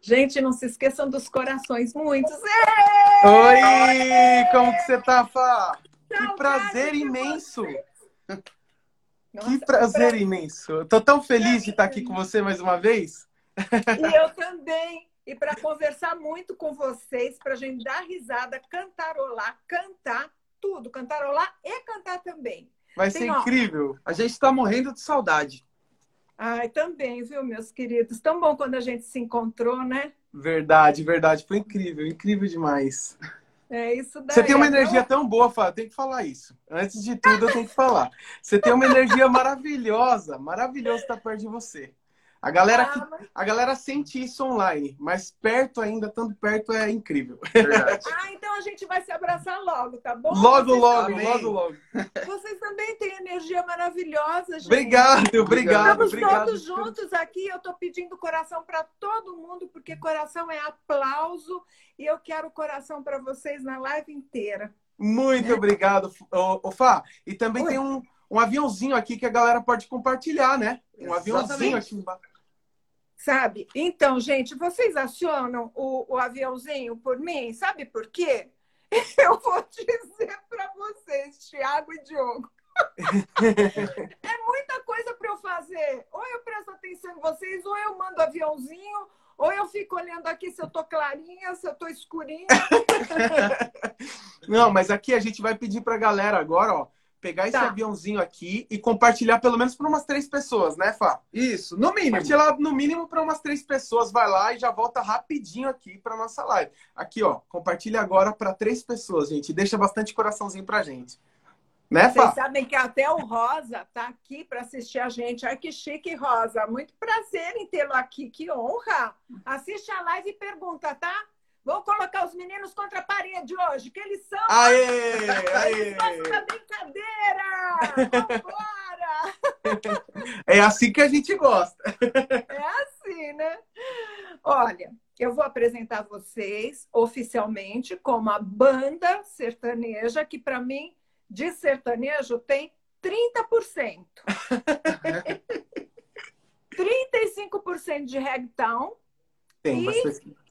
Gente, não se esqueçam dos corações muitos. Oi! Como que você tá, Fá? Que prazer imenso! Nossa, que prazer pra... imenso! Eu tô tão feliz de estar aqui com você mais uma vez. E eu também. E para conversar muito com vocês, para a gente dar risada, cantarolar, cantar, tudo, cantarolar e cantar também. Vai Tem, ser ó... incrível. A gente está morrendo de saudade. Ai, também, viu, meus queridos? Tão bom quando a gente se encontrou, né? Verdade, verdade. Foi incrível, incrível demais. É isso daí. Você tem uma energia tão boa, Fábio. Tem que falar isso. Antes de tudo, eu tenho que falar. Você tem uma energia maravilhosa. Maravilhoso estar perto de você. A galera, ah, mas... a galera sente isso online, mas perto ainda, tanto perto, é incrível. Verdade. ah, então a gente vai se abraçar logo, tá bom? Logo, Vocês logo, também... logo, logo. Vocês também têm energia maravilhosa, gente. Obrigado, obrigado. Estamos obrigado. todos juntos aqui. Eu tô pedindo coração para todo mundo, porque coração é aplauso e eu quero coração para vocês na live inteira. Muito obrigado, ô, Fá. E também Oi. tem um, um aviãozinho aqui que a galera pode compartilhar, né? Um aviãozinho aqui embaixo. Sabe? Então, gente, vocês acionam o, o aviãozinho por mim? Sabe por quê? Eu vou dizer para vocês, Tiago e Diogo. é muita coisa para eu fazer. Ou eu presto atenção em vocês, ou eu mando aviãozinho, ou eu fico olhando aqui se eu tô clarinha, se eu tô escurinha. Não, mas aqui a gente vai pedir para a galera agora, ó, pegar esse tá. aviãozinho aqui e compartilhar pelo menos para umas três pessoas, né, Fá? Isso, no mínimo. Compartilhar no mínimo para umas três pessoas. Vai lá e já volta rapidinho aqui para nossa live. Aqui, ó, compartilha agora para três pessoas, gente. Deixa bastante coraçãozinho pra gente. Né, Fá? Vocês sabem que até o Rosa tá aqui para assistir a gente. Ai, que chique, Rosa. Muito prazer em tê-lo aqui. Que honra. Assiste a live e pergunta, tá? Vou colocar os meninos contra a parede hoje, que eles são. Aê! aê. Da brincadeira! Vambora! É assim que a gente gosta. É assim, né? Olha, eu vou apresentar vocês oficialmente como a banda sertaneja, que para mim, de sertanejo, tem 30%. 35% de reggaeton. Tem, e... bastante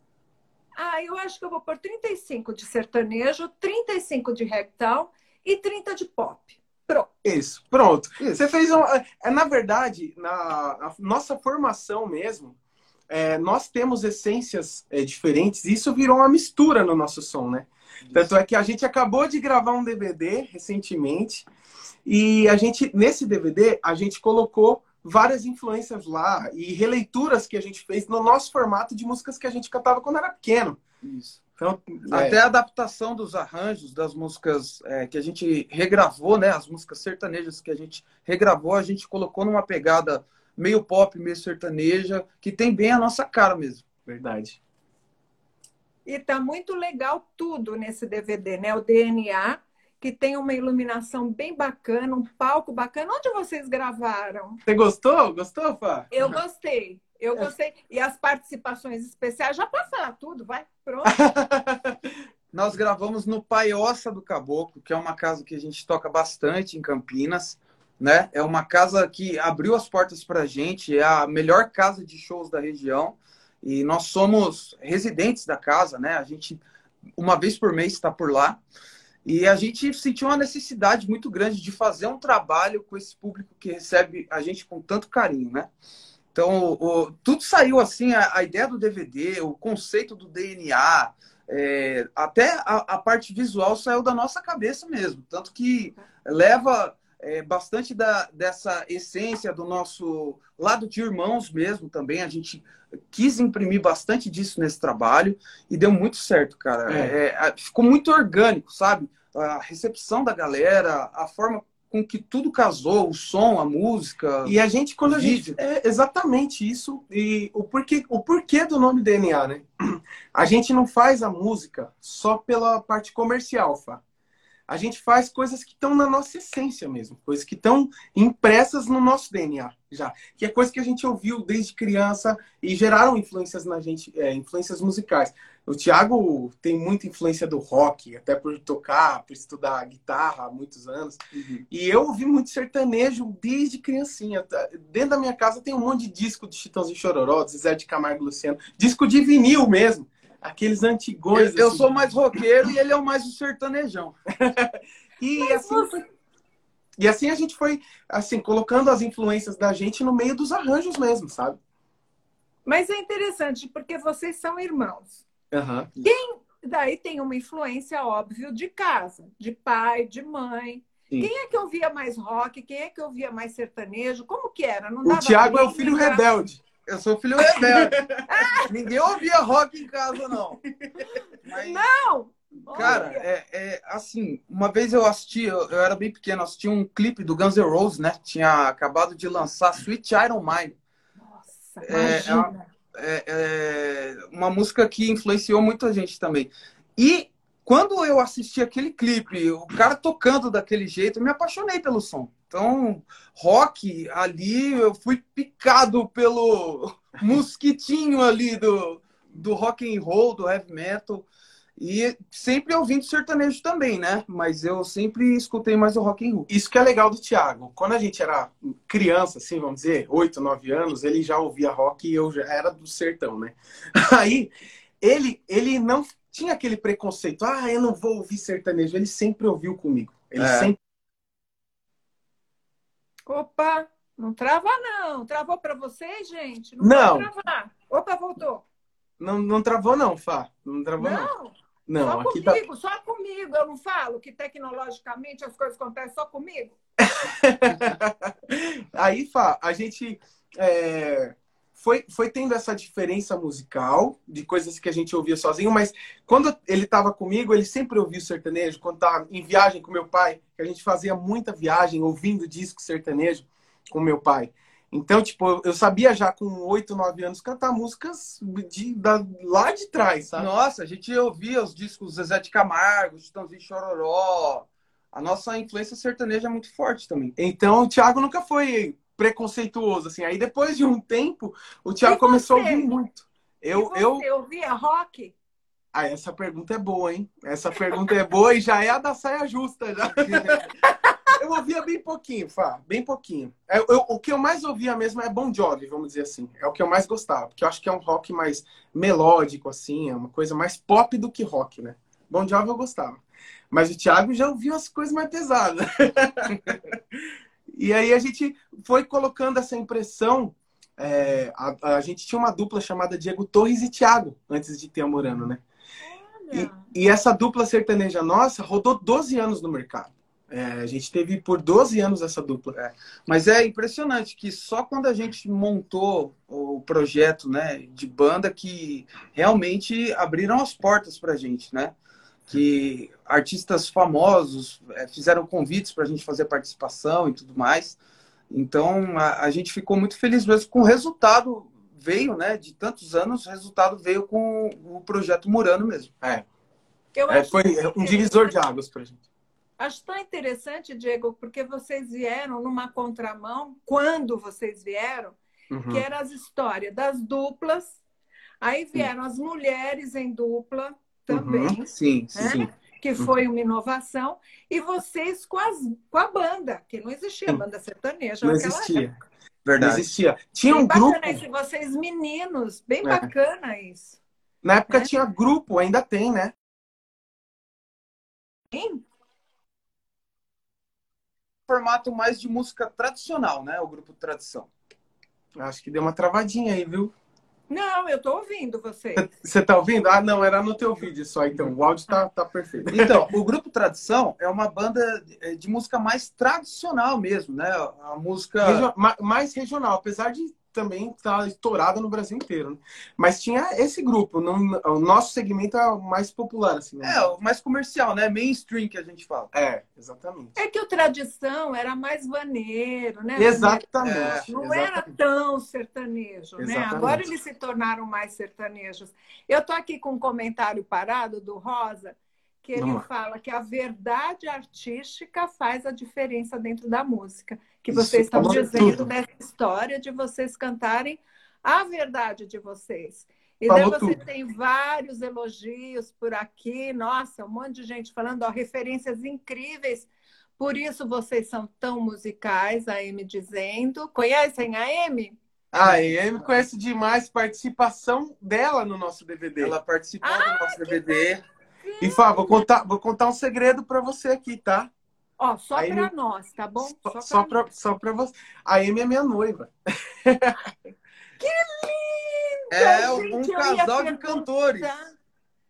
ah, eu acho que eu vou pôr 35 de sertanejo, 35 de reggaeton e 30 de pop. Pronto. Isso, pronto. Isso. Você fez uma. É, na verdade, na nossa formação mesmo, é, nós temos essências é, diferentes e isso virou uma mistura no nosso som, né? Isso. Tanto é que a gente acabou de gravar um DVD recentemente e a gente, nesse DVD, a gente colocou várias influências lá e releituras que a gente fez no nosso formato de músicas que a gente cantava quando era pequeno. Isso. Então, é. Até a adaptação dos arranjos das músicas é, que a gente regravou, né? As músicas sertanejas que a gente regravou, a gente colocou numa pegada meio pop, meio sertaneja, que tem bem a nossa cara mesmo. Verdade. E tá muito legal tudo nesse DVD, né? O DNA, que tem uma iluminação bem bacana, um palco bacana. Onde vocês gravaram? Você gostou? Gostou, Fá? Eu gostei. Eu gostei. E as participações especiais, já falar tudo, vai. Pronto. Nós gravamos no Paioça do Caboclo, que é uma casa que a gente toca bastante em Campinas. Né? É uma casa que abriu as portas para a gente, é a melhor casa de shows da região. E nós somos residentes da casa, né? A gente, uma vez por mês, está por lá. E a gente sentiu uma necessidade muito grande de fazer um trabalho com esse público que recebe a gente com tanto carinho, né? Então, o, tudo saiu assim, a, a, ideia do DVD, o conceito do DNA, é, até a, a, parte visual saiu da nossa cabeça mesmo. Tanto que leva é, bastante da, dessa essência do nosso lado de irmãos mesmo também. A gente quis imprimir bastante disso nesse trabalho e deu muito certo, cara. É. É, ficou muito orgânico, sabe? A recepção da galera, a forma com que tudo casou, o som, a música. E a gente, quando a vídeo. gente. É exatamente isso. E o porquê, o porquê do nome DNA, né? A gente não faz a música só pela parte comercial, Fá. A gente faz coisas que estão na nossa essência mesmo, coisas que estão impressas no nosso DNA já, que é coisa que a gente ouviu desde criança e geraram influências na gente, é, influências musicais. O Thiago tem muita influência do rock, até por tocar, por estudar guitarra há muitos anos. Uhum. E eu ouvi muito sertanejo desde criancinha. Dentro da minha casa tem um monte de disco de Chitãozinho Chororó, de Zé de Camargo e Luciano, disco de vinil mesmo. Aqueles antigões. Eu, eu assim. sou mais roqueiro e ele é o mais o sertanejão. e Mas assim. Você... E assim a gente foi, assim, colocando as influências da gente no meio dos arranjos mesmo, sabe? Mas é interessante, porque vocês são irmãos. Uhum. Quem daí tem uma influência, óbvio, de casa, de pai, de mãe. Sim. Quem é que ouvia mais rock? Quem é que ouvia mais sertanejo? Como que era? Não o Tiago é o filho rebelde. Eu sou filho rebelde. Ninguém ouvia rock em casa, não. Mas, não! Cara, é, é, assim, uma vez eu assisti, eu, eu, era bem pequeno, assisti um clipe do Guns N' Roses, né? Tinha acabado de lançar Sweet Iron Mind. Nossa, é, é é, é, uma música que influenciou muita gente também. E quando eu assisti aquele clipe, o cara tocando daquele jeito, eu me apaixonei pelo som. Então, rock, ali eu fui picado pelo mosquitinho ali do, do rock and roll, do heavy metal. E sempre ouvindo sertanejo também, né? Mas eu sempre escutei mais o rock and roll. Isso que é legal do Thiago. Quando a gente era criança, assim, vamos dizer, 8, 9 anos, ele já ouvia rock e eu já era do sertão, né? Aí, ele, ele não tinha aquele preconceito, ah, eu não vou ouvir sertanejo. Ele sempre ouviu comigo. Ele é. sempre. Opa, não trava não. Travou para vocês, gente? Não. não. Opa, voltou. Não, não travou não, Fá. Não travou não. Não, não só aqui tá comigo, tá... só comigo. Eu não falo que tecnologicamente as coisas acontecem só comigo. Aí, Fá, a gente... É foi, foi tendo essa diferença musical de coisas que a gente ouvia sozinho, mas quando ele estava comigo, ele sempre ouvia o sertanejo. Quando estava em viagem com meu pai, que a gente fazia muita viagem ouvindo disco sertanejo com meu pai. Então, tipo, eu sabia já com oito, nove anos cantar músicas de, da, lá de trás, sabe? Nossa, a gente ouvia os discos Zezé de Camargo, Chitãozinho Chororó. A nossa influência sertaneja é muito forte também. Então, o Thiago nunca foi preconceituoso, assim. Aí depois de um tempo, o Thiago começou a ouvir muito. Eu, e você eu... ouvia rock? Ah, essa pergunta é boa, hein? Essa pergunta é boa e já é a da saia justa, já. eu ouvia bem pouquinho, Fá, bem pouquinho. Eu, eu, o que eu mais ouvia mesmo é Bon Jovi, vamos dizer assim. É o que eu mais gostava, porque eu acho que é um rock mais melódico, assim, é uma coisa mais pop do que rock, né? Bon Jovi eu gostava. Mas o Thiago já ouvia umas coisas mais pesadas. E aí a gente foi colocando essa impressão. É, a, a, gente tinha uma dupla chamada Diego Torres e Thiago, antes de ter a Morano, né? E, e, essa dupla sertaneja nossa rodou 12 anos no mercado. É, a gente teve por 12 anos essa dupla. É. Mas é impressionante que só quando a gente montou o projeto né, de banda que realmente abriram as portas para a gente, né? Que artistas famosos é, fizeram convites para a gente fazer participação e tudo mais. Então a, a, gente ficou muito feliz mesmo com o resultado veio, né? De tantos anos, o resultado veio com o projeto Murano mesmo. É. é foi um divisor de águas para a gente. Acho tão interessante, Diego, porque vocês vieram numa contramão, quando vocês vieram, uhum. que eram as histórias das duplas, aí vieram as mulheres em dupla, também. Uhum, sim, né? sim. Que foi uma inovação. E vocês com, as, com a banda, que não existia sim. banda sertaneja não existia. Época. Verdade. Não existia. Tinha bem um grupo. Esse, vocês meninos, bem é. bacana isso. Na época né? tinha grupo, ainda tem, né? Sim. Formato mais de música tradicional, né? O grupo Tradição. Acho que deu uma travadinha aí, viu? Não, eu estou ouvindo você. Você está ouvindo? Ah, não, era no teu vídeo só, então. O áudio está tá perfeito. Então, o Grupo Tradição é uma banda de música mais tradicional mesmo, né? A música... Regio... Mais regional, apesar de também está estourada no Brasil inteiro. Né? Mas tinha esse grupo. No, o nosso segmento é o mais popular, assim. Né? É, o mais comercial, né? Mainstream que a gente fala. É, exatamente. É que o tradição era mais vaneiro, né? Exatamente. Não exatamente. era tão sertanejo, exatamente. né? Agora eles se tornaram mais sertanejos. Eu tô aqui com um comentário parado do Rosa que ele fala que a verdade artística faz a diferença dentro da música. Que vocês Isso, estão dizendo tudo. dessa história de vocês cantarem a verdade de vocês. E daí você tudo. tem vários elogios por aqui, nossa, um monte de gente falando, ó, referências incríveis. Por isso vocês são tão musicais, a Amy dizendo. Conhecem a Amy? A Amy conhece demais participação dela no nosso DVD. Ela participou ah, do nosso DVD. E Fá, vou contar, vou contar um segredo para você aqui, tá? Ó, só para nós, tá bom? Só, só para só pra você. A Amy é minha noiva. que lindo! É um casal de cantores.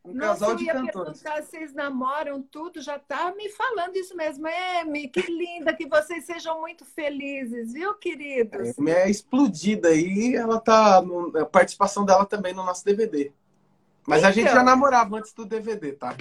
Um Nossa, casal de cantores. Perguntar, vocês namoram tudo, já tá me falando isso mesmo. Amy, que linda, que vocês sejam muito felizes, viu, queridos? A Amy é explodida aí, ela tá. A participação dela também no nosso DVD. Mas então... a gente já então. namorava antes do DVD, tá?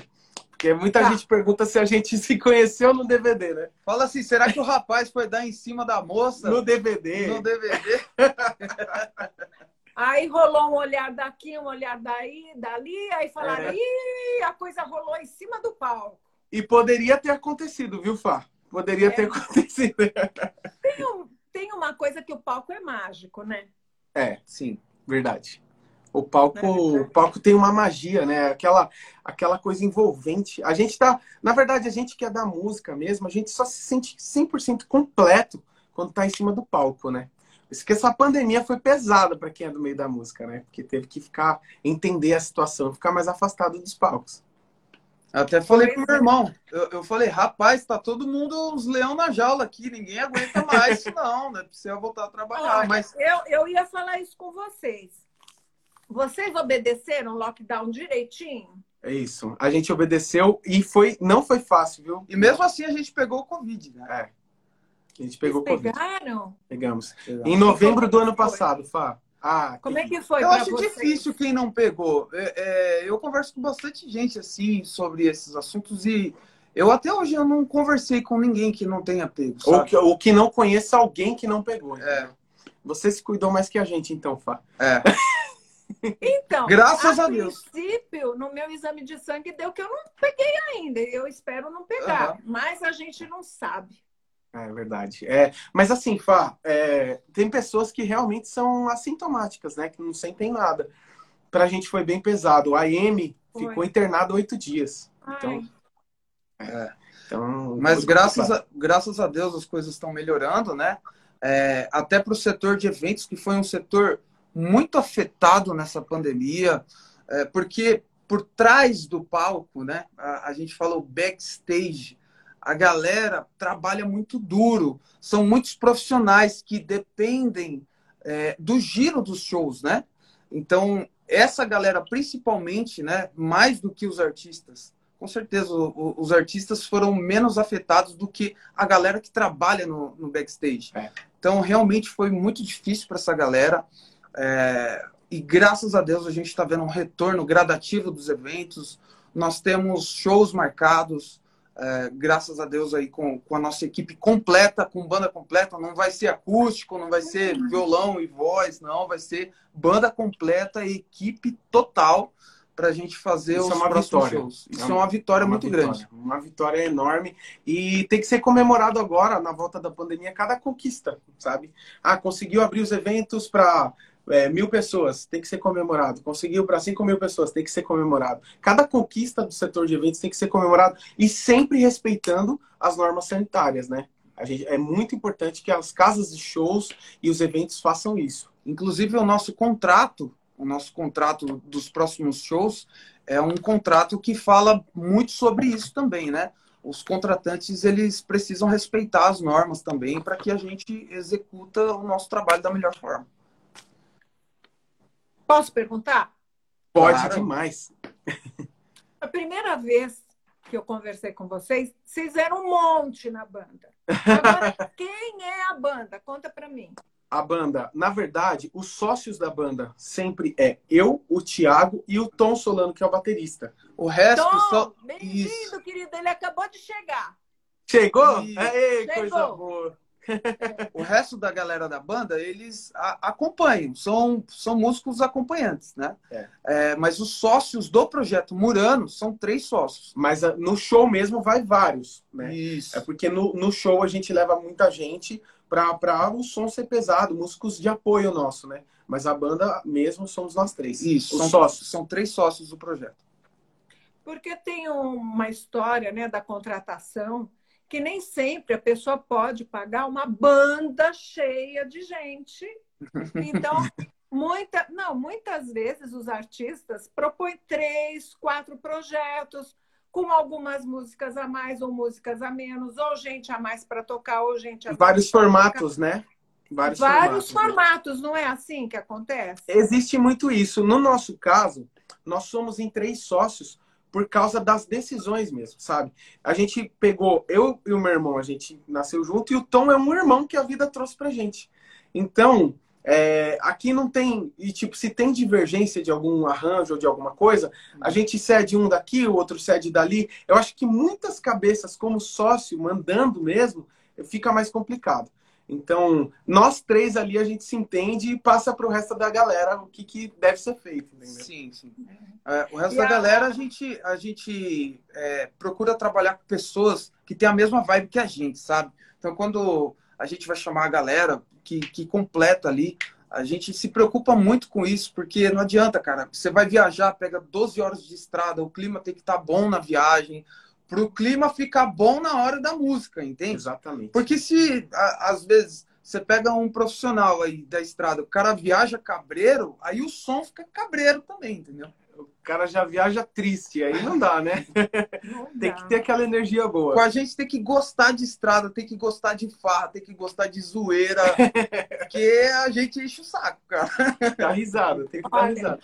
Porque muita tá. gente pergunta se a gente se conheceu no DVD, né? Fala assim, será que o rapaz foi dar em cima da moça? No DVD. No DVD. aí rolou um olhar daqui, um olhar daí, dali, aí falaram, é. ih, a coisa rolou em cima do palco. E poderia ter acontecido, viu, Fá? Poderia é. ter acontecido. Tem, um, tem uma coisa que o palco é mágico, né? É, sim, verdade. O palco, é, o palco tem uma magia, né? Aquela, aquela coisa envolvente. A gente tá, na verdade, a gente que é da música mesmo, a gente só se sente 100% completo quando tá em cima do palco, né? Isso que essa pandemia foi pesada para quem é do meio da música, né? Porque teve que ficar entender a situação, ficar mais afastado dos palcos. Até falei pro meu é. irmão, eu, eu falei, rapaz, tá todo mundo uns leão na jaula aqui, ninguém aguenta mais isso não, né? Precisa voltar a trabalhar. Olha, mas eu, eu ia falar isso com vocês. Vocês obedeceram o lockdown direitinho? É isso. A gente obedeceu e foi, não foi fácil, viu? E mesmo assim a gente pegou o Covid, né? É. A gente pegou Vocês Covid. Pegaram? Pegamos. Pegamos. Em novembro do ano passado, Fá. Ah, Como é que foi? Eu acho vocês? difícil quem não pegou. É, é, eu converso com bastante gente assim sobre esses assuntos e eu até hoje eu não conversei com ninguém que não tenha pego. Ou que, ou que não conheça alguém que não pegou. É. Você se cuidou mais que a gente, então, Fá. É. Então, graças a, a Deus. princípio, no meu exame de sangue deu que eu não peguei ainda. Eu espero não pegar, uhum. mas a gente não sabe. É verdade. É, mas assim, Fá, é, tem pessoas que realmente são assintomáticas, né? Que não sentem nada. Pra gente foi bem pesado. A M ficou internada oito dias. Então, é, então, mas graças a, graças a Deus as coisas estão melhorando, né? É, até para o setor de eventos, que foi um setor muito afetado nessa pandemia, é, porque por trás do palco, né, a, a gente falou backstage, a galera trabalha muito duro, são muitos profissionais que dependem é, do giro dos shows, né? Então, essa galera, principalmente, né, mais do que os artistas, com certeza o, o, os artistas foram menos afetados do que a galera que trabalha no, no backstage. É. Então, realmente foi muito difícil para essa galera. É, e graças a Deus a gente está vendo um retorno gradativo dos eventos. Nós temos shows marcados, é, graças a Deus aí com, com a nossa equipe completa, com banda completa. Não vai ser acústico, não vai ser violão e voz, não. Vai ser banda completa e equipe total para a gente fazer Isso os é uma próximos vitória. shows. Isso é, uma, é uma vitória é uma muito vitória. grande. Uma vitória enorme. E tem que ser comemorado agora, na volta da pandemia, cada conquista, sabe? Ah, conseguiu abrir os eventos para é, mil pessoas, tem que ser comemorado. Conseguiu para cinco mil pessoas, tem que ser comemorado. Cada conquista do setor de eventos tem que ser comemorado e sempre respeitando as normas sanitárias, né? A gente, é muito importante que as casas de shows e os eventos façam isso. Inclusive, o nosso contrato, o nosso contrato dos próximos shows, é um contrato que fala muito sobre isso também, né? Os contratantes eles precisam respeitar as normas também para que a gente executa o nosso trabalho da melhor forma. Posso perguntar? Pode claro. demais. A primeira vez que eu conversei com vocês, vocês eram um monte na banda. Agora, quem é a banda? Conta para mim. A banda, na verdade, os sócios da banda sempre é eu, o Thiago e o Tom Solano, que é o baterista. O resto Tom, só. Bem-vindo, querido. Ele acabou de chegar. Chegou? Aê, Chegou. coisa boa. O resto da galera da banda, eles a, acompanham, são, são músicos acompanhantes, né? É. É, mas os sócios do projeto Murano são três sócios. Mas ah, no show mesmo vai vários, né? Isso. É porque no, no show a gente leva muita gente para o som ser pesado, músicos de apoio nosso, né? Mas a banda mesmo somos nós três. Isso, os são, sócios. são três sócios do projeto. Porque tem uma história né, da contratação que nem sempre a pessoa pode pagar uma banda cheia de gente. Então, muita, não, muitas vezes os artistas propõem três, quatro projetos com algumas músicas a mais ou músicas a menos, ou gente a mais para tocar, ou gente a Vários formatos, né? Vários, Vários formatos, formatos, não é assim que acontece? Existe muito isso. No nosso caso, nós somos em três sócios por causa das decisões mesmo, sabe? A gente pegou, eu e o meu irmão, a gente nasceu junto, e o Tom é um irmão que a vida trouxe pra gente. Então, é, aqui não tem, e tipo, se tem divergência de algum arranjo ou de alguma coisa, a gente cede um daqui, o outro cede dali. Eu acho que muitas cabeças, como sócio, mandando mesmo, fica mais complicado. Então, nós três ali a gente se entende e passa para o resto da galera o que, que deve ser feito. Entendeu? Sim, sim. É, o resto e da a... galera a gente, a gente é, procura trabalhar com pessoas que têm a mesma vibe que a gente, sabe? Então, quando a gente vai chamar a galera que, que completa ali, a gente se preocupa muito com isso, porque não adianta, cara. Você vai viajar, pega 12 horas de estrada, o clima tem que estar tá bom na viagem, para o clima ficar bom na hora da música, entende? Exatamente. Porque se a, às vezes você pega um profissional aí da estrada, o cara viaja cabreiro, aí o som fica cabreiro também, entendeu? O cara já viaja triste, aí não dá, né? Não tem dá. que ter aquela energia boa. Com a gente tem que gostar de estrada, tem que gostar de farra, tem que gostar de zoeira, porque a gente enche o saco, cara. Dá risada, tem que dar risada.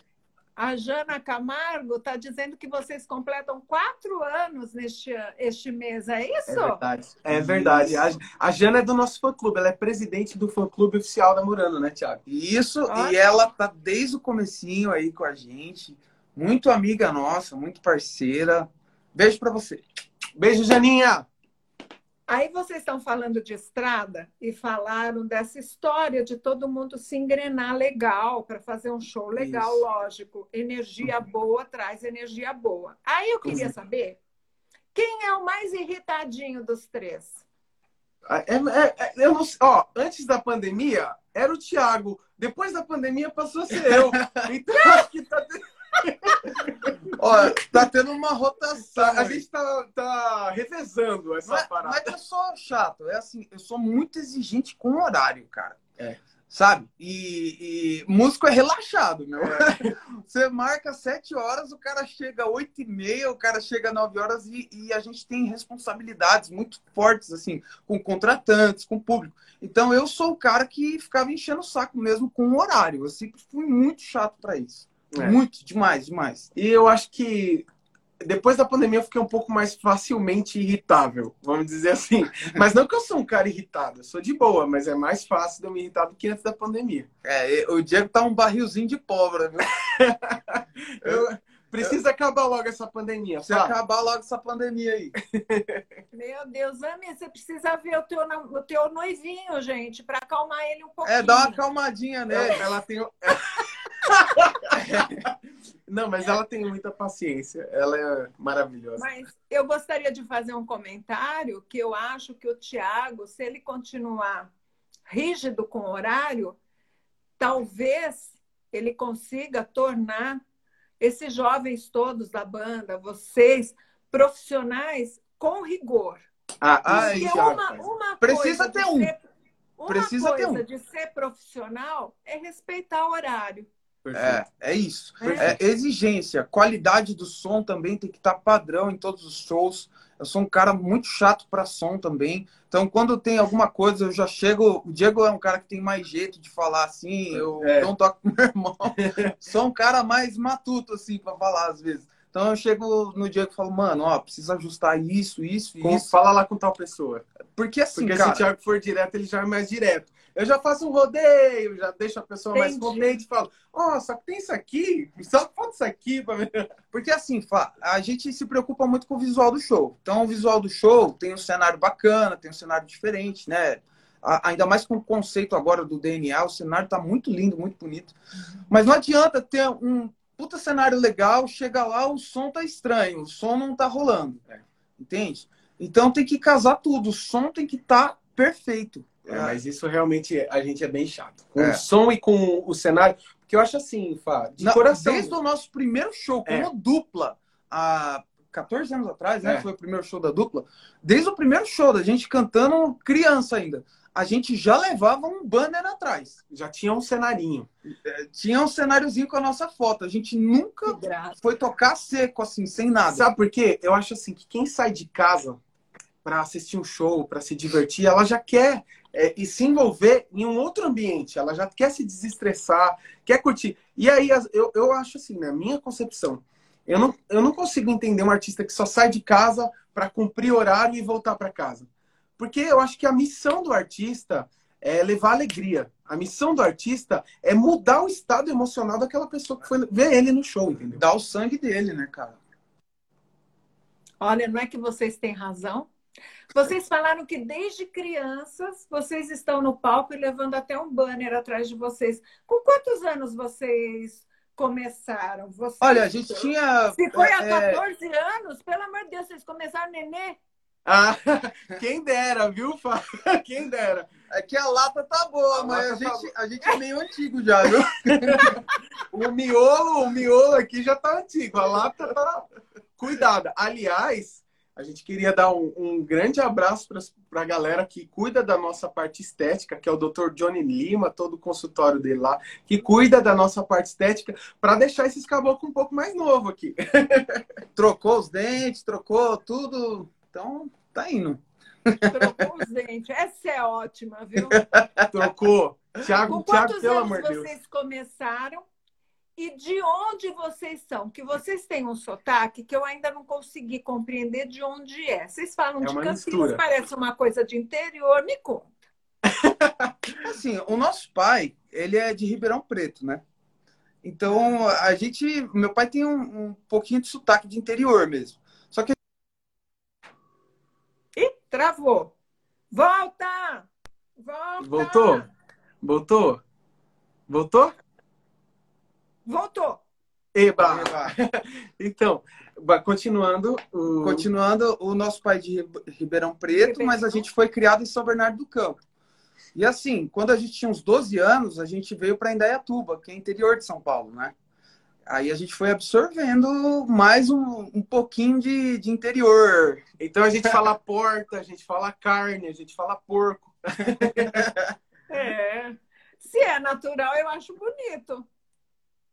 A Jana Camargo está dizendo que vocês completam quatro anos neste este mês, é isso? É verdade. É verdade. A, a Jana é do nosso fã-clube, ela é presidente do fã-clube oficial da Murano, né, Tiago? Isso, e ela tá desde o comecinho aí com a gente. Muito amiga nossa, muito parceira. Beijo para você. Beijo, Janinha! Aí vocês estão falando de estrada e falaram dessa história de todo mundo se engrenar legal para fazer um show legal, Isso. lógico. Energia boa traz energia boa. Aí eu queria uhum. saber quem é o mais irritadinho dos três? É, é, é, eu não, ó, antes da pandemia era o Thiago. Depois da pandemia passou a ser eu. Então acho que tá. Olha, tá tendo uma rotação. a gente tá, tá revezando essa mas, parada. Mas eu sou chato. É assim, eu sou muito exigente com o horário, cara. É. Sabe? E, e músico é relaxado, meu. É. Você marca sete horas, o cara chega oito e meia, o cara chega nove horas e, e, a gente tem responsabilidades muito fortes, assim, com contratantes, com público. Então eu sou o cara que ficava enchendo o saco mesmo com o horário. Eu sempre fui muito chato para isso. É. Muito, demais, demais. E eu acho que depois da pandemia eu fiquei um pouco mais facilmente irritável, vamos dizer assim. Mas não que eu sou um cara irritado, eu sou de boa, mas é mais fácil de eu me irritar do que antes da pandemia. É, o Diego tá um barrilzinho de pólvora, viu? eu, precisa eu... acabar logo essa pandemia. Precisa acabar logo essa pandemia aí. Meu Deus, Ami, você precisa ver o teu, o teu noivinho, gente, para acalmar ele um pouquinho. É, dá uma acalmadinha nele. Ela, ela tem. Não, mas ela tem muita paciência. Ela é maravilhosa. Mas eu gostaria de fazer um comentário que eu acho que o Tiago, se ele continuar rígido com o horário, talvez ele consiga tornar esses jovens todos da banda, vocês, profissionais com rigor. Ah, ah isso uma, uma Precisa ter um. Ser, uma Precisa coisa ter um. de ser profissional é respeitar o horário. É, é isso. É exigência. Qualidade do som também tem que estar tá padrão em todos os shows. Eu sou um cara muito chato para som também. Então, quando tem alguma coisa, eu já chego. O Diego é um cara que tem mais jeito de falar assim. Eu é. não toco com meu irmão. sou um cara mais matuto, assim, para falar às vezes. Então eu chego no Diego e falo, mano, ó, precisa ajustar isso, isso e isso. Fala lá com tal pessoa. Porque assim, Porque cara... se o Thiago for direto, ele já é mais direto. Eu já faço um rodeio, já deixo a pessoa Entendi. mais contente e falo, ó, oh, só que tem isso aqui, só falta isso aqui pra. Porque assim, a gente se preocupa muito com o visual do show. Então, o visual do show tem um cenário bacana, tem um cenário diferente, né? ainda mais com o conceito agora do DNA, o cenário tá muito lindo, muito bonito. Mas não adianta ter um puta cenário legal, chega lá, o som tá estranho, o som não tá rolando. É. Entende? Então tem que casar tudo, o som tem que estar tá perfeito. É, mas isso realmente a gente é bem chato. Com é. o som e com o cenário. Porque eu acho assim, Fá, de não, coração. Desde o nosso primeiro show como é. dupla, há 14 anos atrás, né? É. Foi o primeiro show da dupla. Desde o primeiro show, da gente cantando criança ainda a gente já levava um banner atrás. Já tinha um cenarinho. É, tinha um cenáriozinho com a nossa foto. A gente nunca foi tocar seco, assim, sem nada. Sabe por quê? Eu acho assim que quem sai de casa para assistir um show, para se divertir, ela já quer é, e se envolver em um outro ambiente. Ela já quer se desestressar, quer curtir. E aí eu, eu acho assim, na minha concepção, eu não, eu não consigo entender um artista que só sai de casa para cumprir horário e voltar para casa. Porque eu acho que a missão do artista é levar alegria. A missão do artista é mudar o estado emocional daquela pessoa que foi ver ele no show, entendeu? Dar o sangue dele, né, cara? Olha, não é que vocês têm razão? Vocês falaram que desde crianças vocês estão no palco e levando até um banner atrás de vocês. Com quantos anos vocês começaram? Vocês... Olha, a gente tinha. Se foi há 14 é... anos, pelo amor de Deus, vocês começaram nenê? Ah, quem dera, viu, Fá? Quem dera. É que a lata tá boa, a mas a, tá gente, tá... a gente é meio antigo já, viu? o miolo, o miolo aqui já tá antigo, a lata tá cuidada. Aliás, a gente queria dar um, um grande abraço para a galera que cuida da nossa parte estética, que é o Dr. Johnny Lima, todo o consultório dele lá, que cuida da nossa parte estética, para deixar esses caboclos um pouco mais novo aqui. trocou os dentes, trocou tudo então, tá indo. Trocou os dentes. Essa é ótima, viu? Trocou. Tiago, Com quantos Thiago, anos vocês começaram? E de onde vocês são? Que vocês têm um sotaque que eu ainda não consegui compreender de onde é. Vocês falam é de Campinas, parece uma coisa de interior. Me conta. assim, o nosso pai, ele é de Ribeirão Preto, né? Então, a gente... Meu pai tem um, um pouquinho de sotaque de interior mesmo. Só que Travou. Volta! Volta! Voltou? Voltou? Voltou? Voltou. Eba! Eba. então, continuando. O... Continuando, o nosso pai de Ribeirão Preto, mas a gente foi criado em São Bernardo do Campo. E assim, quando a gente tinha uns 12 anos, a gente veio para Indaiatuba, que é interior de São Paulo, né? Aí a gente foi absorvendo mais um, um pouquinho de, de interior. Então a gente fala porta, a gente fala carne, a gente fala porco. É. Se é natural, eu acho bonito.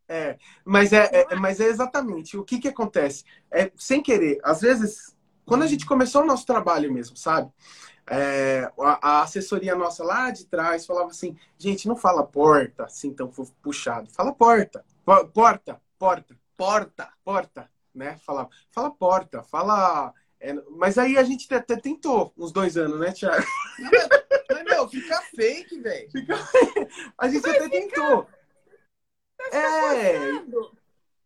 É, mas é, é, mas é exatamente o que que acontece. É sem querer. Às vezes, quando a gente começou o nosso trabalho mesmo, sabe? É, a, a, assessoria nossa lá de trás falava assim, gente, não fala porta assim tão puxado, fala porta, porta, porta, porta, porta, né? Fala, fala porta, fala. É, mas aí a gente até tentou uns dois anos, né, Thiago? Mas, meu, fica fake, velho. Fica... A gente até ficar... tentou. É.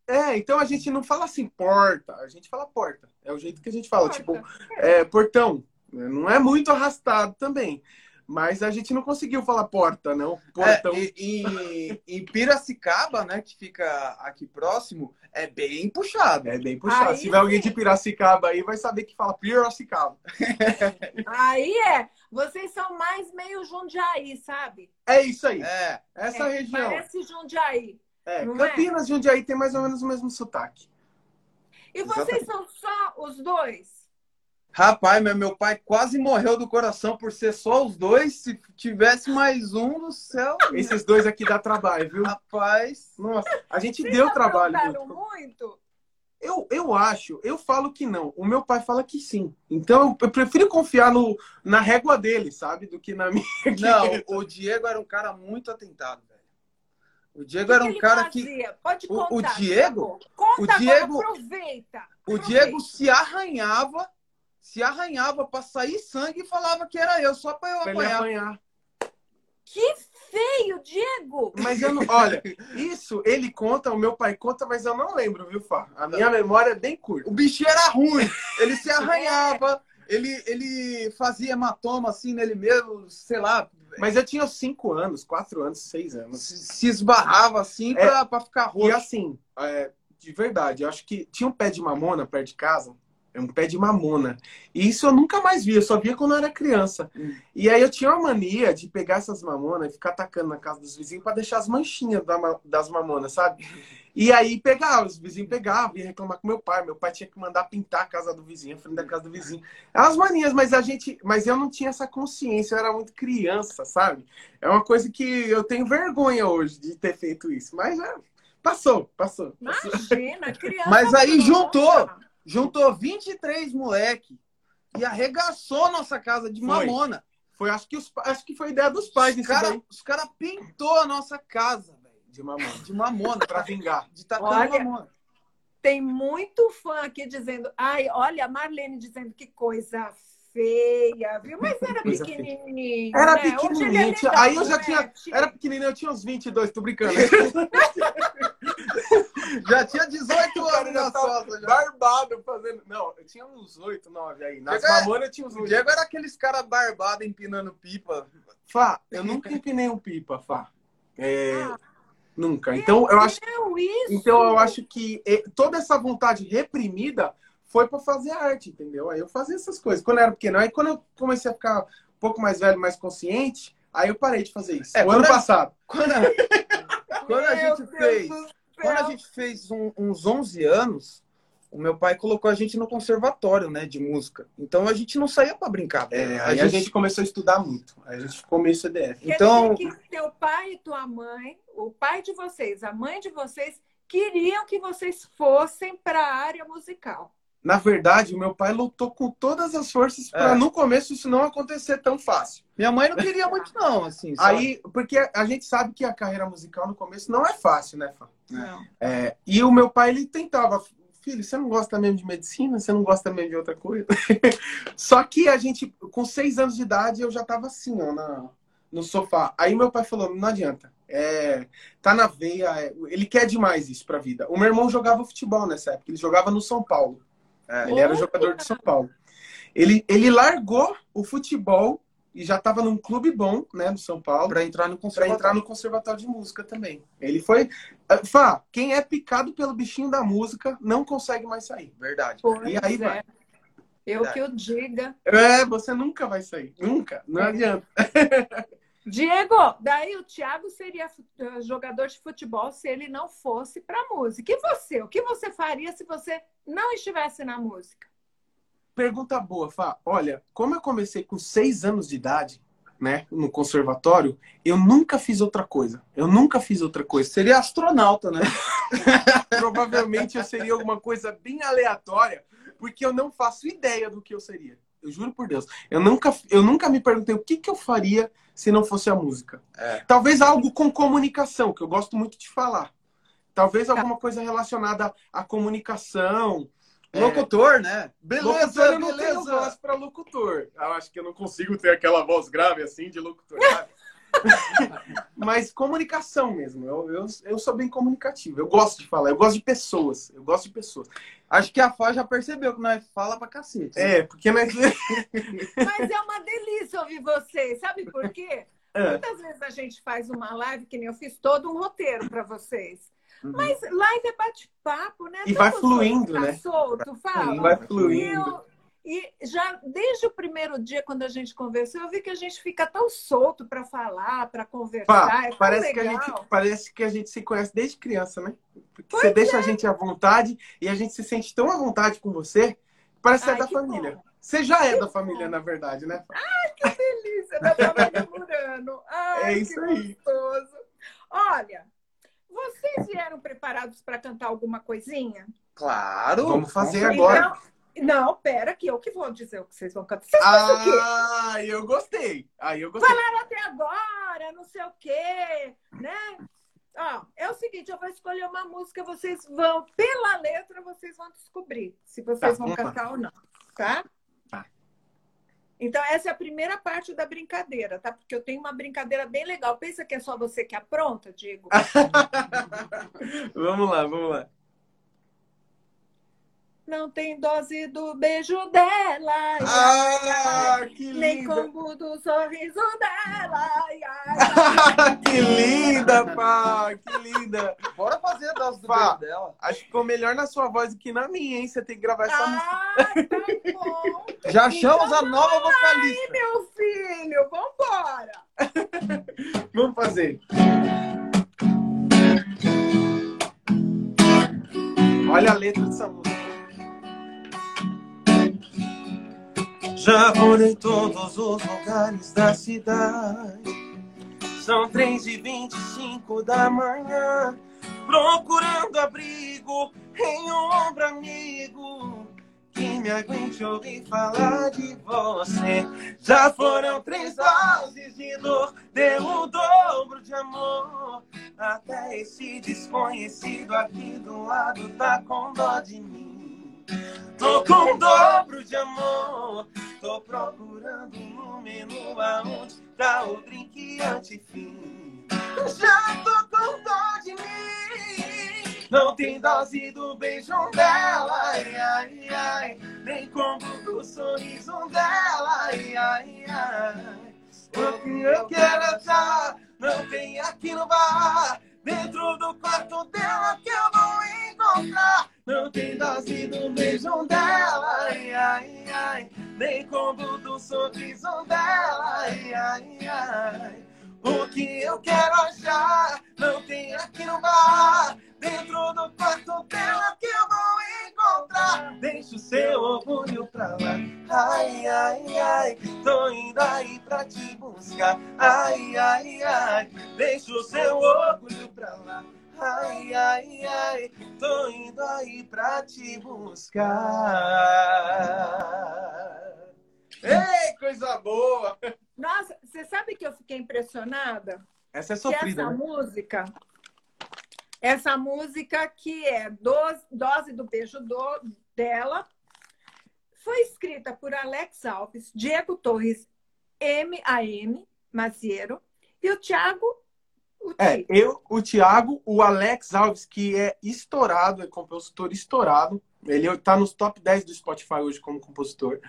É, então a gente não fala assim porta, a gente fala porta. É o jeito que a gente fala, porta. tipo, é, portão. Não é muito arrastado também. Mas a gente não conseguiu falar porta, não. Portão. É, e, em Piracicaba, né, que fica aqui próximo, é bem puxado. É bem puxado. Aí, Se tiver alguém de Piracicaba aí, vai saber que fala Piracicaba. Aí é. Vocês são mais meio Jundiaí, sabe? É isso aí. É. Essa é, região. Parece Jundiaí. É, Campinas e é? Jundiaí tem mais ou menos o mesmo sotaque. E vocês Exatamente. são só os dois? Rapaz, meu, meu pai quase morreu do coração por ser só os dois. Se tivesse mais um no céu. Esses dois aqui dá trabalho, viu? Rapaz. Nossa, a gente Vocês deu trabalho. Muito. muito? Eu, eu acho, eu falo que não. O meu pai fala que sim. Então eu prefiro confiar no, na régua dele, sabe? Do que na minha. Não, o Diego era um cara muito atentado, velho. O Diego que era um cara fazia? que. Pode contar. O, o Diego. Conta o Diego, agora, aproveita, aproveita. O Diego se arranhava se arranhava para sair sangue e falava que era eu, só para eu apanhar. apanhar. Que feio, Diego! Mas eu não. Olha, isso ele conta, o meu pai conta, mas eu não lembro, viu, Fá? A minha memória é bem curta. O bichinho era ruim, ele se arranhava. Ele, ele fazia hematoma assim nele mesmo, sei lá. Mas eu tinha cinco anos, quatro anos, seis anos. Se, se esbarrava assim É. pra, pra ficar roxo. E assim, é, de verdade, eu acho que tinha um pé de mamona perto de casa. É um pé de mamona. E isso eu nunca mais vi, eu só via quando eu era criança. Hum. E aí eu tinha uma mania de pegar essas mamonas e ficar atacando na casa dos vizinhos para deixar as manchinhas da ma- das mamonas, sabe? E aí pegava, os vizinhos pegavam, ia reclamar com meu pai. Meu pai tinha que mandar pintar a casa do vizinho, a frente da casa do vizinho. É umas manias, mas a gente. Mas eu não tinha essa consciência, eu era muito criança, sabe? É uma coisa que eu tenho vergonha hoje de ter feito isso. Mas já passou, passou. passou. Imagina, criança. Mas aí juntou. Juntou 23 moleque e arregaçou nossa casa de Foi. mamona. Foi, acho que, os, acho que foi ideia dos pais Os caras cara pintou a nossa casa, velho. De mamona. De mamona, Pra pra, vingar. de tacando Olha, mamona. Tem muito fã aqui dizendo, ai, olha, a Marlene dizendo que coisa feia, viu? Mas era pequenininho. Era né? É pequenininho. legal, aí eu já né? tinha. Era pequenininho, eu tinha uns 22, tô brincando. Já tinha 18 O cara anos na sosa. Já. Barbado fazendo. Não, eu tinha uns 8, 9 aí. Nas mamonas eu tinha uns O 8. Diego era aqueles caras barbados empinando pipa. Fá, eu nunca empinei um pipa, Fá. É, Ah. Nunca. Então eu acho, isso. então eu acho que toda essa vontade reprimida foi para fazer arte, entendeu? Aí eu fazia essas coisas. Quando eu era pequeno, aí quando eu comecei a ficar um pouco mais velho, mais consciente, aí eu parei de fazer isso. É, o ano passado. Quando a, quando a gente Deus fez. céu. Quando a gente fez um- uns 11 anos, o meu pai colocou a gente no conservatório, né, de música. Então a gente não saía pra brincar. É, a aí a gente, gente começou a estudar muito. Aí a gente ficou meio CDF. Então- que teu pai e tua mãe, o pai de vocês, a mãe de vocês, queriam que vocês fossem para a área musical. Na verdade, o meu pai lutou com todas as forças para É. no começo isso não acontecer tão fácil. Minha mãe não queria muito, não, assim. sabe? Aí, porque a gente sabe que a carreira musical no começo não é fácil, né? Não. É, e o meu pai, ele tentava, filho, você não gosta mesmo de medicina? Você não gosta mesmo de outra coisa? Só que a gente, com seis anos de idade, eu já tava assim, ó, na, no sofá. Aí meu pai falou, não adianta. É, tá na veia, é, ele quer demais isso pra vida. O meu irmão jogava futebol nessa época, ele jogava no São Paulo. É. Ele era jogador de São Paulo. Ele, ele largou o futebol e já estava num clube bom, né, do São Paulo, Pra entrar no para conservatório. entrar no conservatório de música também. Ele foi. Ah, Fá, quem é picado pelo bichinho da música não consegue mais sair. Verdade. Pois E aí é. vai. Eu que o diga. É, você nunca vai sair. Nunca. Não É. adianta. Diego, daí o Thiago seria eh, jogador de futebol se ele não fosse para música. E você? O que você faria se você não estivesse na música? Pergunta boa, Fá. Olha, como eu comecei com seis anos de idade, né, no conservatório, eu nunca fiz outra coisa. Eu nunca fiz outra coisa. Seria astronauta, né? Provavelmente eu seria alguma coisa bem aleatória, porque eu não faço ideia do que eu seria. Eu juro por Deus. Eu nunca, eu nunca me perguntei o que, que eu faria se não fosse a música. É. Talvez algo com comunicação, que eu gosto muito de falar. Talvez alguma coisa relacionada à comunicação. É, Locutor, né? Beleza, locutor, eu não tenho beleza. voz para locutor. Eu acho que eu não consigo ter aquela voz grave assim de locutor. Mas comunicação mesmo. Eu, eu, eu sou bem comunicativo. Eu gosto de falar. Eu gosto de pessoas. Eu gosto de pessoas. Acho que a Fá já percebeu que nós fala pra cacete. né? É, porque nós... Mas é uma delícia ouvir vocês. Sabe por quê? É. Muitas vezes a gente faz uma live, que nem eu fiz todo um roteiro para vocês. Uhum. Mas live é bate-papo, né? E vai Tá fluindo, gostoso, né? Tá solto, fala. vai E, fluindo. eu- e já desde o primeiro dia, quando a gente conversou, eu vi que a gente fica tão solto para falar, para conversar. Pá, é parece, que a legal. gente, parece que a gente se conhece desde criança, né? Porque você deixa a gente à vontade e a gente se sente tão à vontade com você, parece que é Ai, da família. bom. Você já é da família, na verdade, né? Que delícia, da família Murano. Ai, É isso que aí. gostoso. Olha, vocês vieram preparados para cantar alguma coisinha? Claro. Vamos fazer agora. Então, não, pera que eu que vou dizer o que vocês vão cantar. Vocês pensam o quê? Ah, eu gostei. Aí eu gostei. até agora, não sei o quê, né? Ó, é o seguinte, eu vou escolher uma música, vocês vão, pela letra, vocês vão descobrir se vocês Tá, vão cantar ou não, tá? Então, essa é a primeira parte da brincadeira, tá? Porque eu tenho uma brincadeira bem legal. Pensa que é só você que apronta, Diego? vamos lá, vamos lá. Não tem dose do beijo dela. Ai, Ah, ai, que nem linda! combo do sorriso dela. Ai, ai, que linda, pá! Que linda! Bora fazer a dose do Fá. beijo dela. Acho que ficou melhor na sua voz do que na minha, hein? Você tem que gravar essa música. ah, tá bom. Já achamos a nova Ai, vocalista. meu filho, vambora. Vamos fazer. Olha a letra dessa música. Já morei todos os lugares da cidade. São três e vinte e cinco da manhã. Procurando abrigo em um ombro amigo. Que me aguente ouvir falar de você. Já foram três doses de dor, deu o dobro de amor. Até esse desconhecido aqui do lado tá com dó de mim. Tô com dobro de amor, tô procurando no menu aonde tá o drink antifim. Já tô com dó de mim. Não tem dose do beijo dela, ai, ai, ai. Nem combo do sorriso dela, ai, ai, ai. O que eu quero é estar, não tem aqui no bar. Dentro do quarto dela que eu vou encontrar. Não tem dose do beijo dela, ai, ai, ai. Nem combo do sorriso dela, ai, ai, ai. O que eu quero achar, não tem aqui no bar. Dentro do quarto dela que eu vou encontrar. Deixa o seu orgulho pra lá. Ai, ai, ai. Tô indo aí pra te buscar. Ai, ai, ai. Deixa o seu orgulho pra lá. Ai, ai, ai. Tô indo aí pra te buscar. Ei, coisa boa! Nossa, você sabe que eu fiquei impressionada? Essa é que sofrida, essa né? música, essa música que é dose, dose do beijo do, dela, foi escrita por Alex Alves, Diego Torres, M.A.M. Maciero e o Thiago o É, eu, o Thiago, o Alex Alves, que é estourado, é compositor estourado. Ele tá nos top 10 do Spotify hoje como compositor.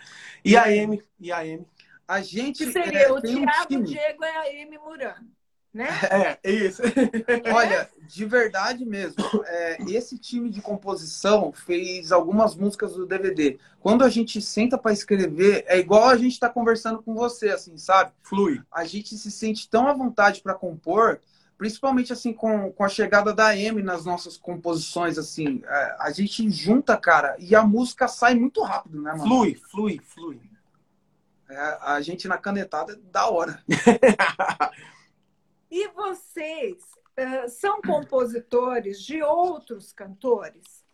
E a Amy, e a Amy. A gente Que seria é, o um Thiago, o. Diego e a Amy Murano, né? É, é isso. Olha, de verdade mesmo, é, esse time de composição fez algumas músicas do DVD. Quando a gente senta para escrever, é igual a gente está conversando com você, assim, sabe? Flui. A gente se sente tão à vontade para compor, principalmente assim com, com a chegada da M nas nossas composições, assim, é, a gente junta, cara, e a música sai muito rápido, né, mano? Flui, flui, flui. É, a gente na canetada é da hora. E vocês eh, são compositores de outros cantores?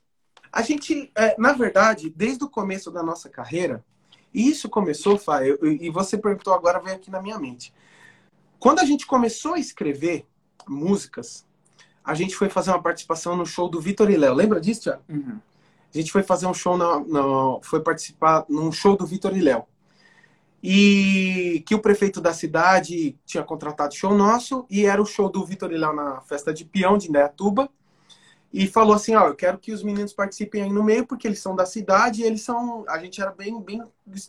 A gente, é, na verdade, desde o começo da nossa carreira, e isso começou, Fá, eu- eu- e você perguntou agora, veio aqui na minha mente. Quando a gente começou a escrever músicas, a gente foi fazer uma participação no show do Vitor e Léo. Lembra disso, Thiago? A gente foi fazer um show, na, na- foi participar num show do Vitor e Léo. E que o prefeito da cidade tinha contratado show nosso, e era o show do Vitor Léo na festa de peão de Indaiatuba. E falou assim, ó, eu quero que os meninos participem aí no meio, porque eles são da cidade e eles são... A gente era bem... bem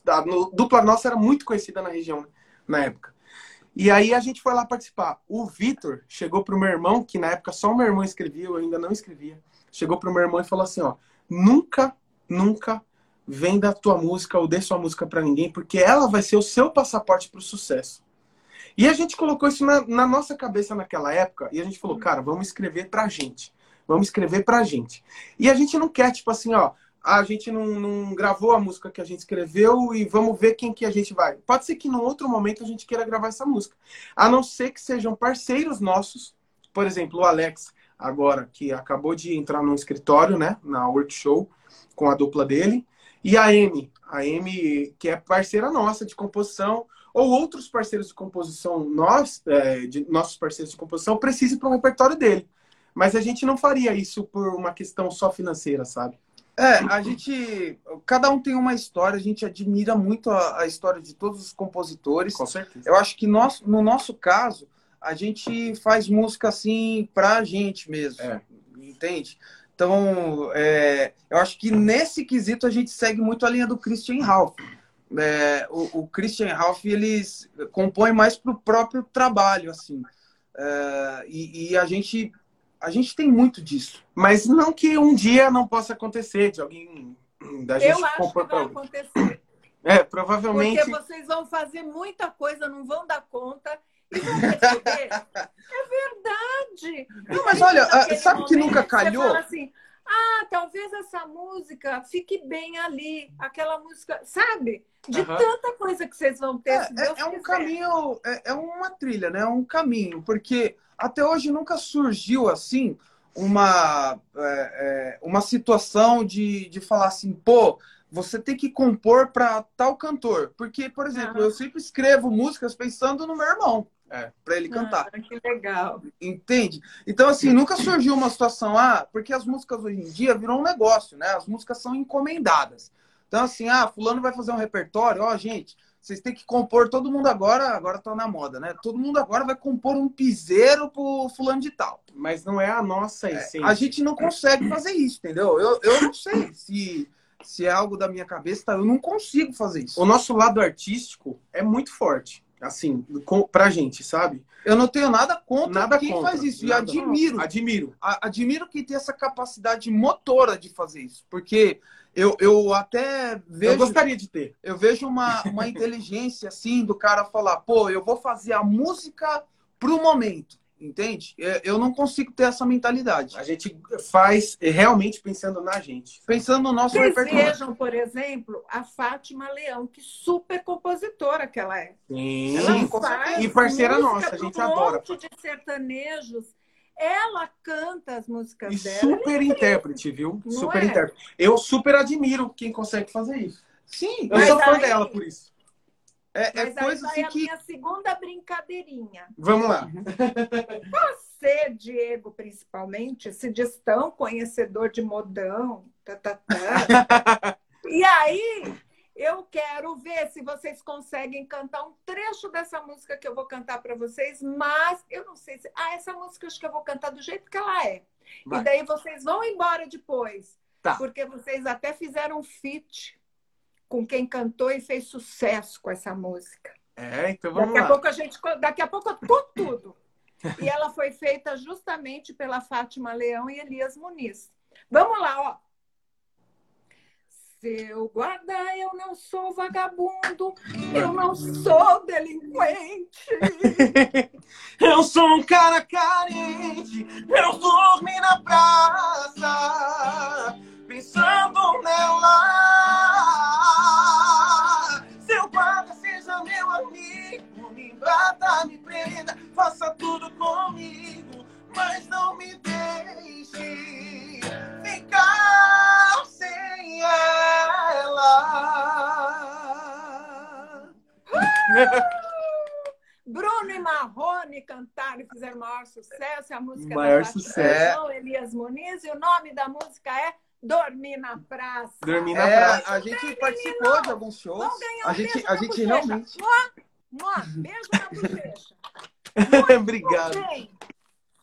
a dupla nossa era muito conhecida na região, na época. E aí a gente foi lá participar. O Vitor chegou pro meu irmão, que na época só o meu irmão escrevia, eu ainda não escrevia. Chegou pro meu irmão e falou assim, ó, nunca, nunca venda a tua música ou dê sua música pra ninguém, porque ela vai ser o seu passaporte pro sucesso. E a gente colocou isso na, na nossa cabeça naquela época, e a gente falou, cara, vamos escrever pra gente. Vamos escrever pra gente. E a gente não quer, tipo assim, ó, a gente não, não gravou a música que a gente escreveu e vamos ver quem que a gente vai. Pode ser que num outro momento a gente queira gravar essa música. A não ser que sejam parceiros nossos. Por exemplo, o Alex, agora, que acabou de entrar no escritório, né? Na workshop, com a dupla dele. E a Amy, a Amy, que é parceira nossa de composição, ou outros parceiros de composição, nós, é, de, nossos parceiros de composição, precisem para o repertório dele. Mas a gente não faria isso por uma questão só financeira, sabe? É, a gente. Cada um tem uma história, a gente admira muito a, a história de todos os compositores. Com certeza. Eu acho que nós, no nosso caso, a gente faz música assim pra gente mesmo. É. Entende? Então, é, eu acho que nesse quesito a gente segue muito a linha do Christian Ralph. É, o, o, Christian Ralph, eles compõem mais para o próprio trabalho, assim. É, e, e, a gente a gente tem muito disso. Mas não que um dia não possa acontecer de alguém da gente Eu acho que vai acontecer. É, provavelmente. Porque vocês vão fazer muita coisa, não vão dar conta. E vão perceber. é verdade. Não, mas olha, sabe que nunca calhou? Assim, ah, talvez essa música fique bem ali, aquela música, sabe? De uhum. tanta coisa que vocês vão ter. É, é, é um caminho, é, é, uma trilha, né? É um caminho, porque até hoje nunca surgiu assim uma, é, é, uma situação de, de falar assim, pô, você tem que compor para tal cantor. Porque, por exemplo, uhum. eu sempre escrevo músicas pensando no meu irmão. É, para ele cantar. Ah, que legal. Entende? Então, assim, nunca surgiu uma situação, ah, porque as músicas hoje em dia viram um negócio, né? As músicas são encomendadas. Então, assim, ah, fulano vai fazer um repertório, ó, gente, vocês têm que compor, todo mundo agora, agora tá na moda, né? Todo mundo agora vai compor um piseiro pro fulano de tal. Mas não é a nossa é, essência. a gente não consegue fazer isso, entendeu? Eu, eu não sei se se é algo da minha cabeça, eu não consigo fazer isso. O nosso lado artístico é muito forte assim, com, pra gente, sabe? Eu não tenho nada contra nada quem contra, faz isso. E admiro. Admiro. A, admiro quem tem essa capacidade motora de fazer isso. Porque eu, eu até vejo. Eu gostaria de ter. Eu vejo uma, uma inteligência assim do cara falar, pô, eu vou fazer a música pro momento. Entende? É, eu não consigo ter essa mentalidade. A gente faz realmente pensando na gente. Pensando no nosso Vocês repertório. vejam, por exemplo, a Fátima Leão, que super compositora que ela é. Sim, ela e parceira nossa, a gente um adora. Um monte de sertanejos. Ela canta as músicas e dela. Super é intérprete, viu? Não super é? intérprete. Eu super admiro quem consegue fazer isso. Sim, eu sou fã aí... dela por isso. É, é coisa assim é a que... minha segunda brincadeirinha. Vamos lá. Você, Diego, principalmente, se diz tão conhecedor de modão. Tá, tá, tá. e aí, eu quero ver se vocês conseguem cantar um trecho dessa música que eu vou cantar para vocês, mas eu não sei se. Ah, essa música eu acho que eu vou cantar do jeito que ela é. Vai. E daí vocês vão embora depois. Tá. Porque vocês até fizeram um feat com quem cantou e fez sucesso com essa música. É, então vamos daqui lá. A pouco a gente, daqui a pouco eu conto tudo. E ela foi feita justamente pela Fátima Leão e Elias Muniz. Vamos lá, ó. Seu guarda, eu não sou vagabundo, eu não sou delinquente. eu sou um cara carente, eu dormi na praça, pensando nela. Me prenda, faça tudo comigo, mas não me deixe ficar sem ela. Bruno e Marrone cantaram e fizeram maior sucesso. A música maior da sucesso. Elias Muniz. E o nome da música é Dormir na Praça. Dormir na é, Praça. A gente participou de alguns shows. a gente, a gente realmente. Mua, beijo na bochecha. obrigado.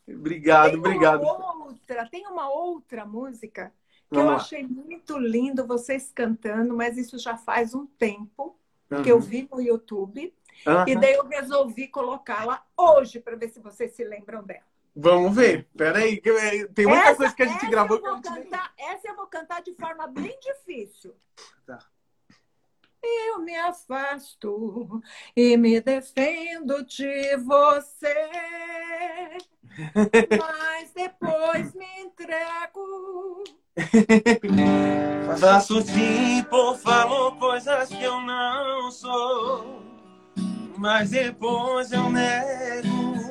Obrigado, tem obrigado. Outra, tem uma outra música que Vamos eu lá. achei muito lindo vocês cantando, mas isso já faz um tempo uhum. que eu vi no YouTube. Uhum. E daí eu resolvi colocá-la hoje para ver se vocês se lembram dela. Vamos ver. Peraí, tem muita essa, coisa que a gente gravou. Eu que cantar, essa eu vou cantar de forma bem difícil. Tá. Eu me afasto e me defendo de você. Mas depois me entrego. Faço tipo, falo coisas que eu não sou. Mas depois eu nego.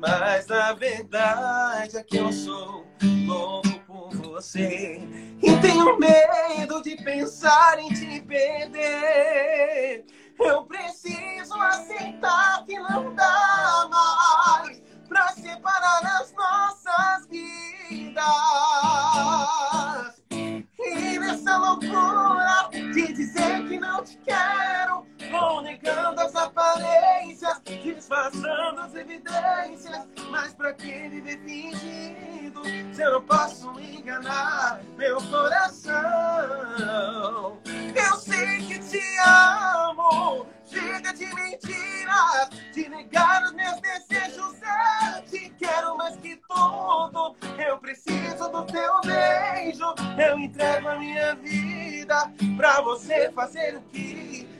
Mas na verdade é que eu sou louco por você. E tenho medo de pensar em te perder. Eu preciso aceitar que não dá mais pra separar as nossas vidas. E nessa loucura de dizer que não te quero, negando as aparências, disfarçando as evidências. Mas pra que viver fingindo se eu não posso enganar meu coração. Eu sei que te amo, chega de mentiras, de negar os meus desejos. Eu te quero mais que tudo. Eu preciso do teu beijo. Eu entrego a minha vida pra você fazer o que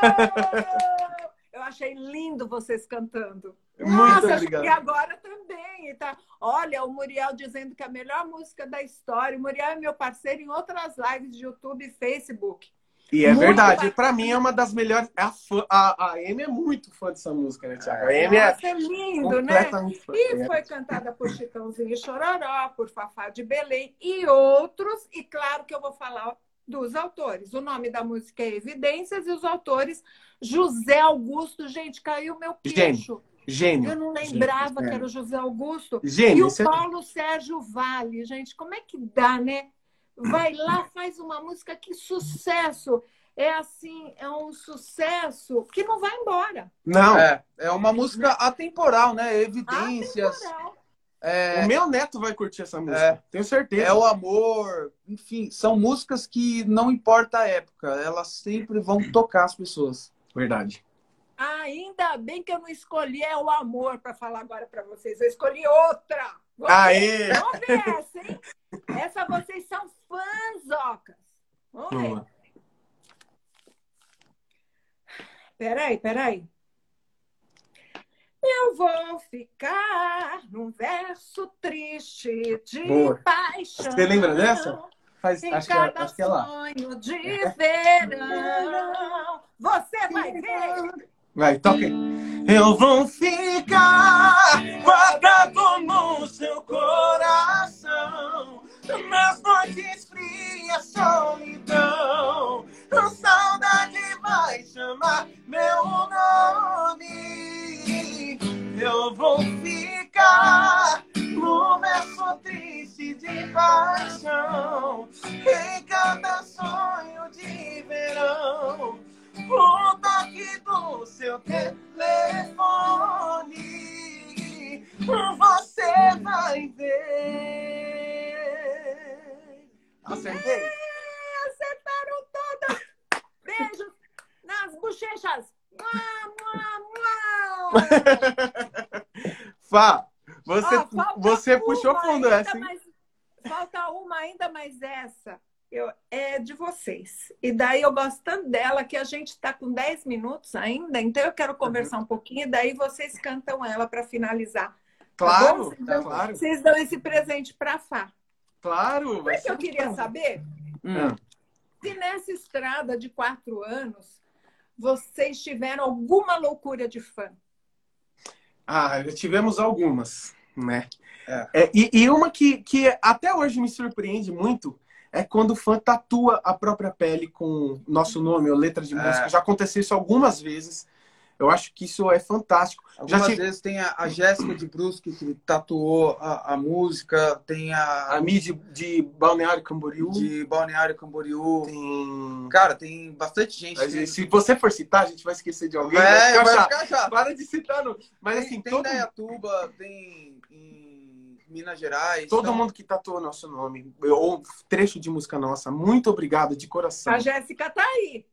Eu achei lindo vocês cantando. Muito Nossa, obrigado. E agora também. Tá? Olha, o Muriel dizendo que é a melhor música da história. O Muriel é meu parceiro em outras lives de YouTube e Facebook. E é Muito verdade. Pra mim é uma das melhores. A, fã- a, a Amy é muito fã dessa música, né, Thiago? A Amy é Nossa, é lindo, né? fã. E É. foi cantada por Chitãozinho e Chororó, por Fafá de Belém e outros. E claro que eu vou falar dos autores. O nome da música é Evidências e os autores José Augusto. Gente, caiu meu queixo. Gênio. Eu não lembrava Gênio. que era o José Augusto. E Gênio. o esse é- Paulo Sérgio Vale, gente, como é que dá, né? Vai lá, faz uma música, que sucesso! É assim, é um sucesso que não vai embora. Não, É, é uma música atemporal, né? Evidências. Atemporal. É, o meu neto vai curtir essa música. É. Tenho certeza. é o amor. Enfim, são músicas que não importa a época, elas sempre vão tocar as pessoas. Verdade. Ainda bem que eu não escolhi é o amor para falar agora para vocês. Eu escolhi outra. Vamos Aê! ver, vamos ver essa, hein? Essa vocês são fãzocas. Vamos Vamos ver. Peraí, peraí. Eu vou ficar num verso triste de Boa. paixão. Você lembra dessa? Faz, Em acho, que cada acho que é lá. sonho de verão. Você vai ver. Vai, toca aí. Eu vou ficar guardado no seu coração. Nas noites frias, solidão. A saudade vai chamar meu nome. Eu vou ficar no verso triste de paixão. Em cada sonho de verão. O toque do seu telefone, você vai ver. Acertei? Acertaram todas. Beijos nas bochechas. Fá, você, falta você puxou fundo essa, hein? mas- falta uma ainda, mas essa eu, é de vocês. E daí eu gosto tanto dela que a gente está com 10 minutos ainda, então eu quero conversar um pouquinho, e daí vocês cantam ela para finalizar. Claro, Vocês dão, claro, vocês dão esse presente para Fá. claro. o que eu queria bom. saber? Hum. Se nessa estrada de quatro anos vocês tiveram alguma loucura de fã. Ah, tivemos algumas, né? É. É, e, e uma que, que até hoje me surpreende muito é quando o fã tatua a própria pele com nosso nome ou letra de É. música. Já aconteceu isso algumas vezes. Eu acho que isso é fantástico. Algumas tive- vezes tem a, a Jéssica de Brusque que tatuou a, a música, tem a, A Mi de, de Balneário Camboriú. de Balneário Camboriú. Tem... Cara, tem bastante gente. Mas, que- Se você for citar, a gente vai esquecer de alguém. vai É, ficar vai ficar. Para de citar. não. Mas Tem, assim, tem todo, Indaiatuba, tem em Minas Gerais. todo então- mundo que tatuou nosso nome, ou trecho de música nossa, muito obrigado de coração. A Jéssica tá aí.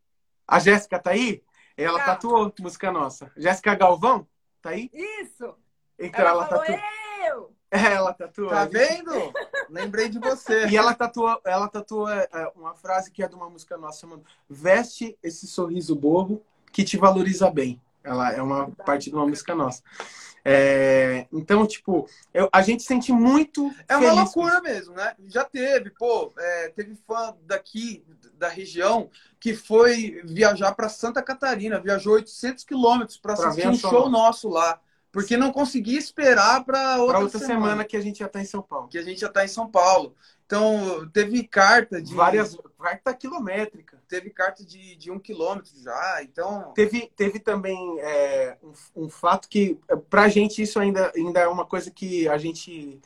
A Jéssica tá aí? Ela Tá. tatuou música nossa. Jéssica Galvão? Tá aí? Isso. Então Ela, ela, falou, tatuou. eu. Ela tatuou. Tá vendo? Lembrei de você. E ela tatuou, ela tatuou é, é, uma frase que é de uma música nossa chamando Veste esse sorriso bobo que te valoriza bem. Ela é uma parte de uma música nossa. É, então, tipo, eu, a gente sente muito. É uma loucura mesmo, né? Já teve, pô, é, teve fã daqui, da região, que foi viajar para Santa Catarina, viajou 800 quilômetros para assistir um show nosso lá. Porque não conseguia esperar para outra, outra semana. semana. que a gente já está em São Paulo. Que a gente já está em São Paulo. Então, teve carta de. Várias. Carta quilométrica. Teve carta de, de um quilômetro já. Então. Teve, teve também é, um, um, fato que, pra gente, isso ainda, ainda é uma coisa que a gente.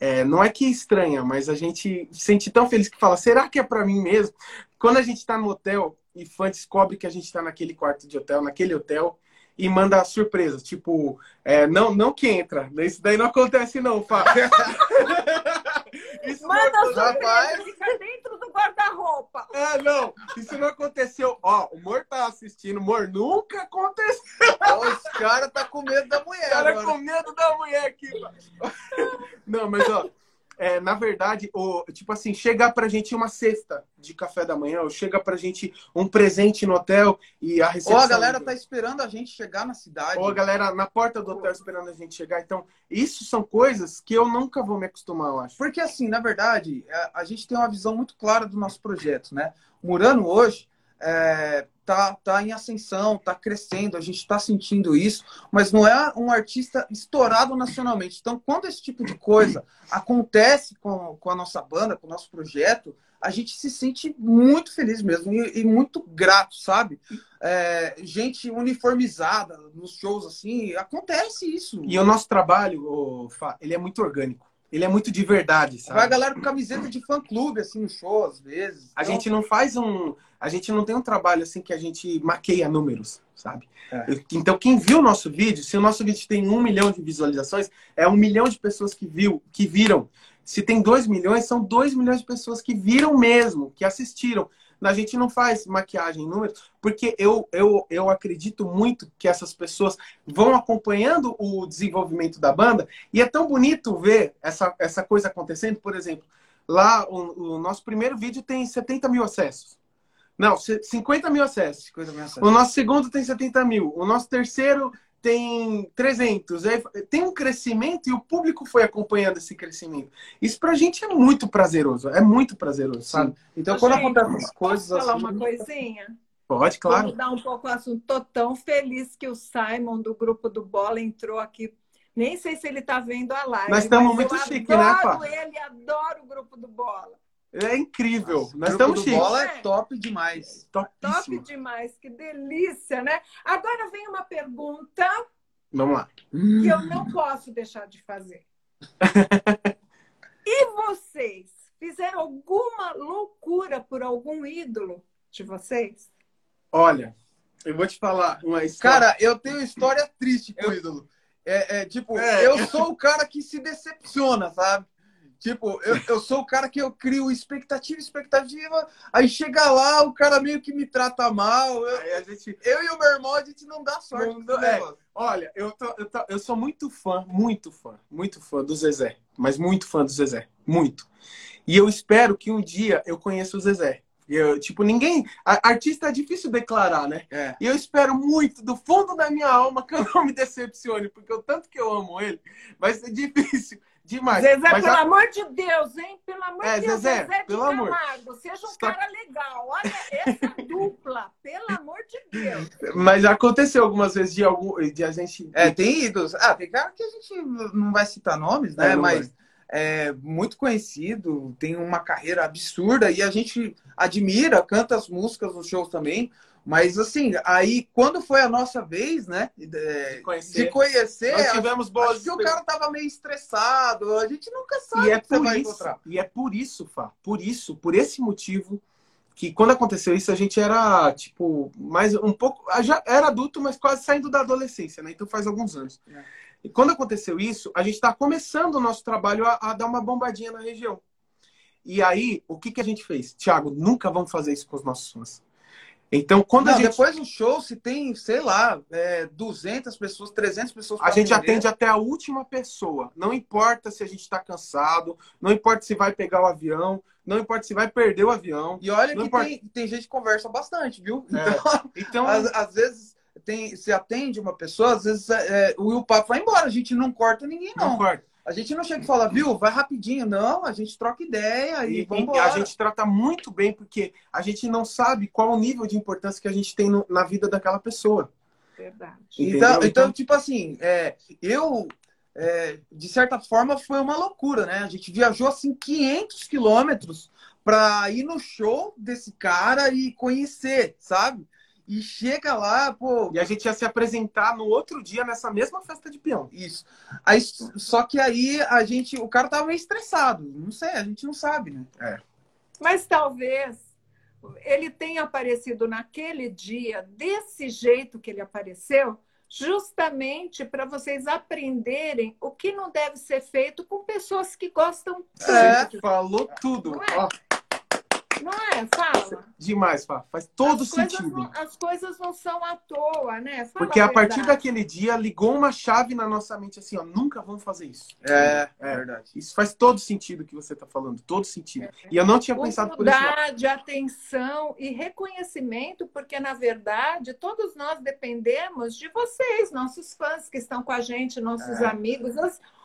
É, não é que estranha, mas a gente sente tão feliz que fala: será que é para mim mesmo? Quando a gente está no hotel e fã descobre que a gente está naquele quarto de hotel, naquele hotel, e manda surpresas, tipo, é, não, não que entra. Isso daí não acontece, não, Fá. Isso Manda surpresa, fica dentro do guarda-roupa. Ah, não. Isso não aconteceu. Ó, o Mor tá assistindo. Mor, nunca aconteceu. Os caras tá com medo da mulher. Os caras com medo da mulher aqui. Não, mas ó, é, na verdade, o, tipo assim, chega pra gente uma cesta de café da manhã, ou chega pra gente um presente no hotel e a recepção... Ou a galera tá esperando a gente chegar na cidade. Ou a galera na porta do hotel esperando a gente chegar. Então, isso são coisas que eu nunca vou me acostumar, eu acho. Porque, assim, na verdade, a, a gente tem uma visão muito clara do nosso projeto, né? Murano hoje é, tá, tá em ascensão, tá crescendo, a gente está sentindo isso, mas não é um artista estourado nacionalmente. Então, quando esse tipo de coisa acontece com, com a nossa banda, com o nosso projeto, a gente se sente muito feliz mesmo e, e muito grato, sabe? É, gente uniformizada nos shows, assim, acontece isso. E o nosso trabalho, ele é muito orgânico. Ele é muito de verdade, sabe? Vai a galera com camiseta de fã-clube, assim, no show, às vezes. A então... gente não faz um... A gente não tem um trabalho, assim, que a gente maqueia números, sabe? É. Então, quem viu o nosso vídeo, se o nosso vídeo tem um milhão de visualizações, é um milhão de pessoas que viu, que viram. Se tem dois milhões, são dois milhões de pessoas que viram mesmo, que assistiram a gente não faz maquiagem em números, porque eu, eu, eu acredito muito que essas pessoas vão acompanhando o desenvolvimento da banda e é tão bonito ver essa, essa coisa acontecendo. Por exemplo, lá o, o nosso primeiro vídeo tem 70 mil acessos. Não, 50 mil acessos. 50 mil acessos. O nosso segundo tem 70 mil. O nosso terceiro tem 300. Tem um crescimento e o público foi acompanhando esse crescimento. Isso pra gente é muito prazeroso. É muito prazeroso, sabe? Então, Ô, quando acontecem as coisas posso falar assim, uma coisinha? Pode, claro. Vou mudar um pouco o assunto. Tô tão feliz que o Simon, do grupo do Bola, entrou aqui. Nem sei se ele tá vendo a live. Nós estamos muito chique, né, Pá? ele, adoro o grupo do Bola. É incrível. Nossa, Nós estamos chiques. bola é top demais. Topíssimo. Top demais. Que delícia, né? Agora vem uma pergunta. Vamos lá. Que eu não posso deixar de fazer. e vocês fizeram alguma loucura por algum ídolo de vocês? Olha, eu vou te falar uma história. Cara, eu tenho história triste com o ídolo. É, é tipo, é. eu sou o cara que se decepciona, sabe? Tipo, eu, eu sou o cara que eu crio expectativa, expectativa, aí chega lá, o cara meio que me trata mal. Eu, gente, eu e o meu irmão, a gente não dá sorte. Não, é, olha, eu, tô, eu, tô, eu sou muito fã, muito fã, muito fã do Zezé. Mas muito fã do Zezé. Muito. E eu espero que um dia eu conheça o Zezé. Eu, tipo, ninguém. A, artista é difícil declarar, né? É. E eu espero muito, do fundo da minha alma, que eu não me decepcione, porque o tanto que eu amo ele, vai ser difícil. Demais. Zezé, Mas pelo a... amor de Deus, hein? Pelo amor é, de Deus, Zezé, Zezé pelo amor. Seja um Está... cara legal. Olha essa dupla, pelo amor de Deus. Mas aconteceu algumas vezes de algum de a gente. É, tem ídolos. Ah, tem cara que a gente não vai citar nomes, né? É, Mas é muito conhecido, tem uma carreira absurda e a gente admira, canta as músicas nos shows também. Mas assim, aí quando foi a nossa vez, né? De, conhecer, de conhecer nós tivemos boas acho que o cara tava meio estressado. A gente nunca sabe e é por isso, E é por isso, Fá, por isso, por esse motivo que quando aconteceu isso a gente era tipo mais um pouco já era adulto, mas quase saindo da adolescência, né? Então faz alguns anos. É. E quando aconteceu isso, a gente está começando o nosso trabalho a, a, dar uma bombadinha na região. E aí, o que, que a gente fez? Tiago, nunca vamos fazer isso com os nossos fãs. Então, quando Não, a gente... depois do show, se tem, sei lá, é, 200 pessoas, 300 pessoas... A gente atender. atende até a última pessoa. Não importa se a gente está cansado, não importa se vai pegar o avião, não importa se vai perder o avião. E olha que importa... tem, tem gente que conversa bastante, viu? É. Então, então... Às, às, vezes tem, você atende uma pessoa, às vezes é, o, o papo vai embora, a gente não corta ninguém, não. Não corta. A gente não chega e fala, viu, vai rapidinho. Não, a gente troca ideia e, E, vamos a gente trata muito bem, porque a gente não sabe qual o nível de importância que a gente tem no- na vida daquela pessoa. Verdade. Então, Entendeu? então, tipo assim, é, eu, é, de certa forma, foi uma loucura, né? A gente viajou, assim, 500 quilômetros pra ir no show desse cara e conhecer, sabe? E chega lá, pô, E a gente ia se apresentar no outro dia nessa mesma festa de peão. isso. Aí, só que aí a gente, o cara tava meio estressado. Não sei, a gente não sabe, né? Mas talvez ele tenha aparecido naquele dia desse jeito que ele apareceu, justamente para vocês aprenderem o que não deve ser feito com pessoas que gostam É. tanto. Falou tudo. Não é? Ó, Não é? Fala. demais, Fá. Faz todo as coisas sentido. Não, as coisas não são à toa, né? Fala Porque a partir verdade. daquele dia ligou uma chave na nossa mente assim, ó, nunca vamos fazer isso. É, É. verdade. Isso faz todo sentido que você tá falando, todo sentido. E eu não tinha pensado por isso. Humildade, atenção e reconhecimento, porque na verdade todos nós dependemos de vocês, nossos fãs que estão com a gente, nossos É. amigos.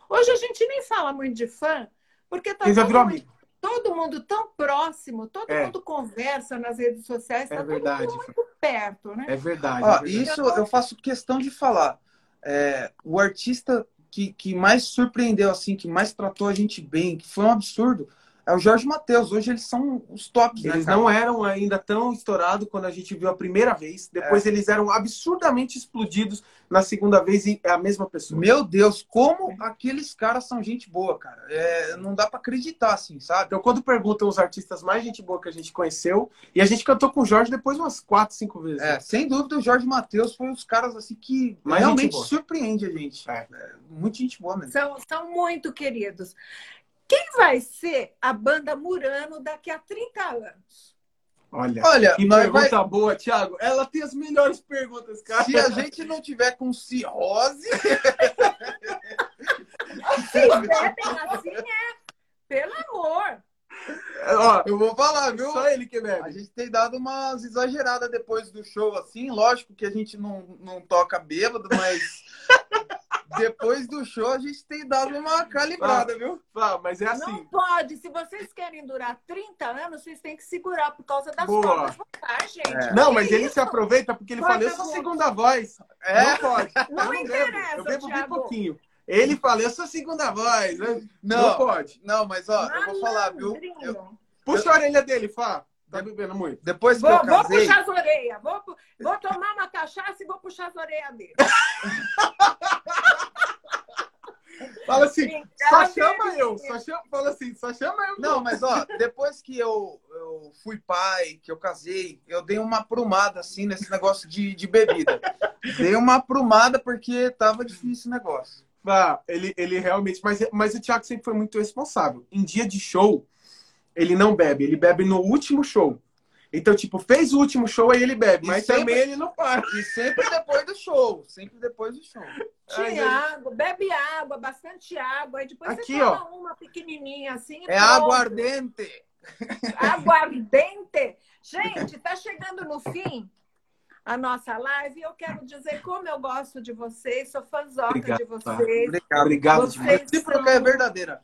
Hoje a gente nem fala muito de fã, porque tá Ele já virou mundo, amigo. Todo mundo tão próximo, todo É. mundo conversa nas redes sociais, É tá verdade. todo mundo muito perto, né? É verdade. Ó, é verdade. isso eu faço questão de falar. É, o artista que, que mais surpreendeu, assim, que mais tratou a gente bem, que foi um absurdo, é o Jorge Matheus. Hoje eles são os tops, Eles né? não eram ainda tão estourados quando a gente viu a primeira vez. Depois eles eram absurdamente explodidos na segunda vez e é a mesma pessoa. Meu Deus, como aqueles caras são gente boa, cara. É, não dá pra acreditar, assim, sabe? Então, quando perguntam os artistas mais gente boa que a gente conheceu, e a gente cantou com o Jorge depois umas quatro, cinco vezes. É, sem dúvida, o Jorge Matheus foi os caras, assim, que Mais realmente surpreende a gente. É. É, muita gente boa mesmo. São, são muito queridos. Quem vai ser a banda Murano daqui a 30 anos? Olha, Olha, que nós vai- pergunta boa, Thiago. Ela tem as melhores perguntas, cara. se a gente não tiver com cirrose, Se bebem assim, é. Pelo amor. Ó, eu vou falar, viu? só ele que A bebe. gente tem dado umas exageradas depois do show, assim. Lógico que a gente não, não toca bêbado, mas depois do show a gente tem dado uma calibrada, viu? Ah, mas é assim. Não pode. Se vocês querem durar 30 anos, vocês têm que segurar por causa das Boa. cordas vocais, gente. É. Não, mas ele isso? se aproveita porque ele Corta fala, eu sou segunda voz. É, Não pode. Não eu não interessa. Eu bebo bem pouquinho. Ele fala, eu sou segunda voz. Não, Não. pode. não, mas ó, eu vou falar, viu? Malandrinho. Eu- Puxa a orelha dele, Fá. Tá bebendo muito. depois que Vou, eu vou casei, puxar as orelhas. Vou, vou tomar uma cachaça e vou puxar as orelhas dele. Fala assim, só chama eu. Só chama, fala assim, só chama eu. Não, mas ó, depois que eu, eu fui pai, que eu casei, eu dei uma aprumada assim nesse negócio de, de bebida. Dei uma aprumada porque tava difícil o negócio. Ah, ele, ele realmente. Mas, mas o Thiago sempre foi muito responsável. Em dia de show, ele não bebe, ele bebe no último show. Então, tipo, fez o último show, aí ele bebe. E Mas sempre- também ele não para. E sempre depois do show, sempre depois do show. Tinha água, bebe água, bastante água. Aí depois Aqui, você toma uma pequenininha assim. e É pronto. aguardente. Aguardente. Gente, tá chegando no fim a nossa live. Eu quero dizer como eu gosto de vocês. Sou fãzoca Obrigado, de tá. vocês. Obrigado. Obrigado Vocês demais. Recíproca é verdadeira.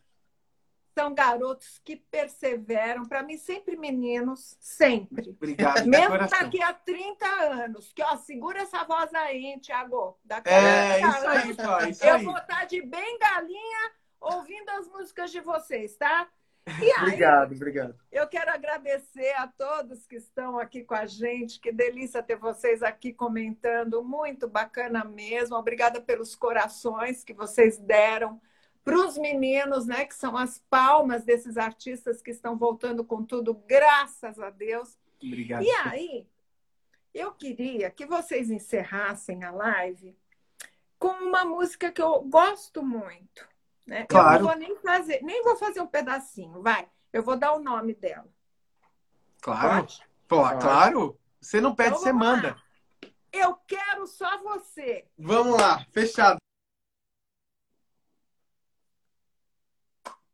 São garotos que perseveram. Para mim, sempre meninos. Sempre. Obrigado. Mesmo daqui a 30 anos. Que, ó, segura essa voz aí, Tiago. Daqui a É, 30 isso aí. Isso Eu aí. vou estar de bengalinha ouvindo as músicas de vocês, tá? Aí, Obrigado, obrigado. eu quero agradecer a todos que estão aqui com a gente. Que delícia ter vocês aqui comentando. Muito bacana mesmo. Obrigada pelos corações que vocês deram para os meninos, né? Que são as palmas desses artistas que estão voltando com tudo, graças a Deus. Obrigado. E aí, eu queria que vocês encerrassem a live com uma música que eu gosto muito. Né? Claro. Eu não vou nem fazer, nem vou fazer um pedacinho, vai. Eu vou dar o nome dela. Claro. Pode? Pô, claro. Você não pede, Então você vamos lá. manda. Eu quero só você. Vamos lá, fechado.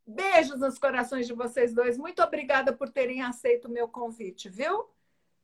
Beijos nos corações de vocês dois. Muito obrigada por terem aceito o meu convite, viu?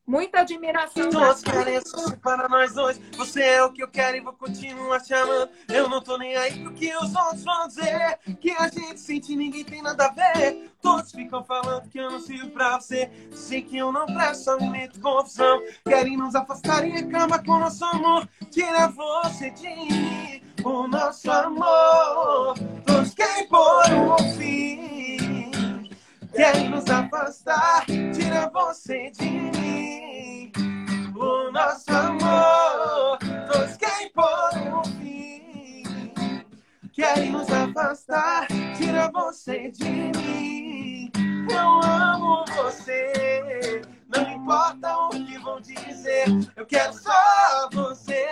Muita admiração. Todos querem assistir para nós dois. Você é o que eu quero e vou continuar te amando. Eu não tô nem aí pro que os outros vão dizer. Que a gente sente ninguém tem nada a ver. Todos ficam falando que eu não sirvo pra você. Sei que eu não presto, só me meto confusão. Querem nos afastar e reclama com nosso amor. Tira você de mim, o nosso amor. Todos querem pôr um fim. Querem nos afastar, tira você de mim. Nosso amor, todos querem pôr um fim. Querem nos afastar, tira você de mim. Eu amo você, não importa o que vão dizer. Eu quero só você,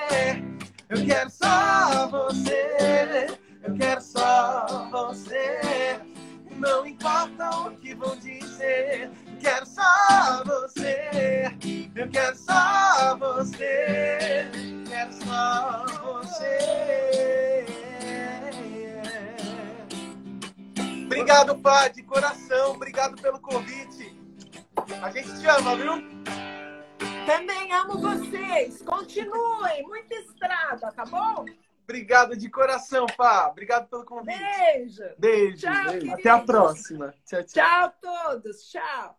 eu quero só você, eu quero só você. Não importa o que vão dizer, quero só você. Eu quero só você. Quero só você. Obrigado, Pá, de coração. Obrigado pelo convite. A gente te ama, viu? Também amo vocês. Continuem. Muita estrada, tá bom? Obrigado de coração, Pá. Obrigado pelo convite. Beijo. Beijo. Tchau, Beijo. Até a próxima. Tchau, tchau. Tchau, todos. Tchau.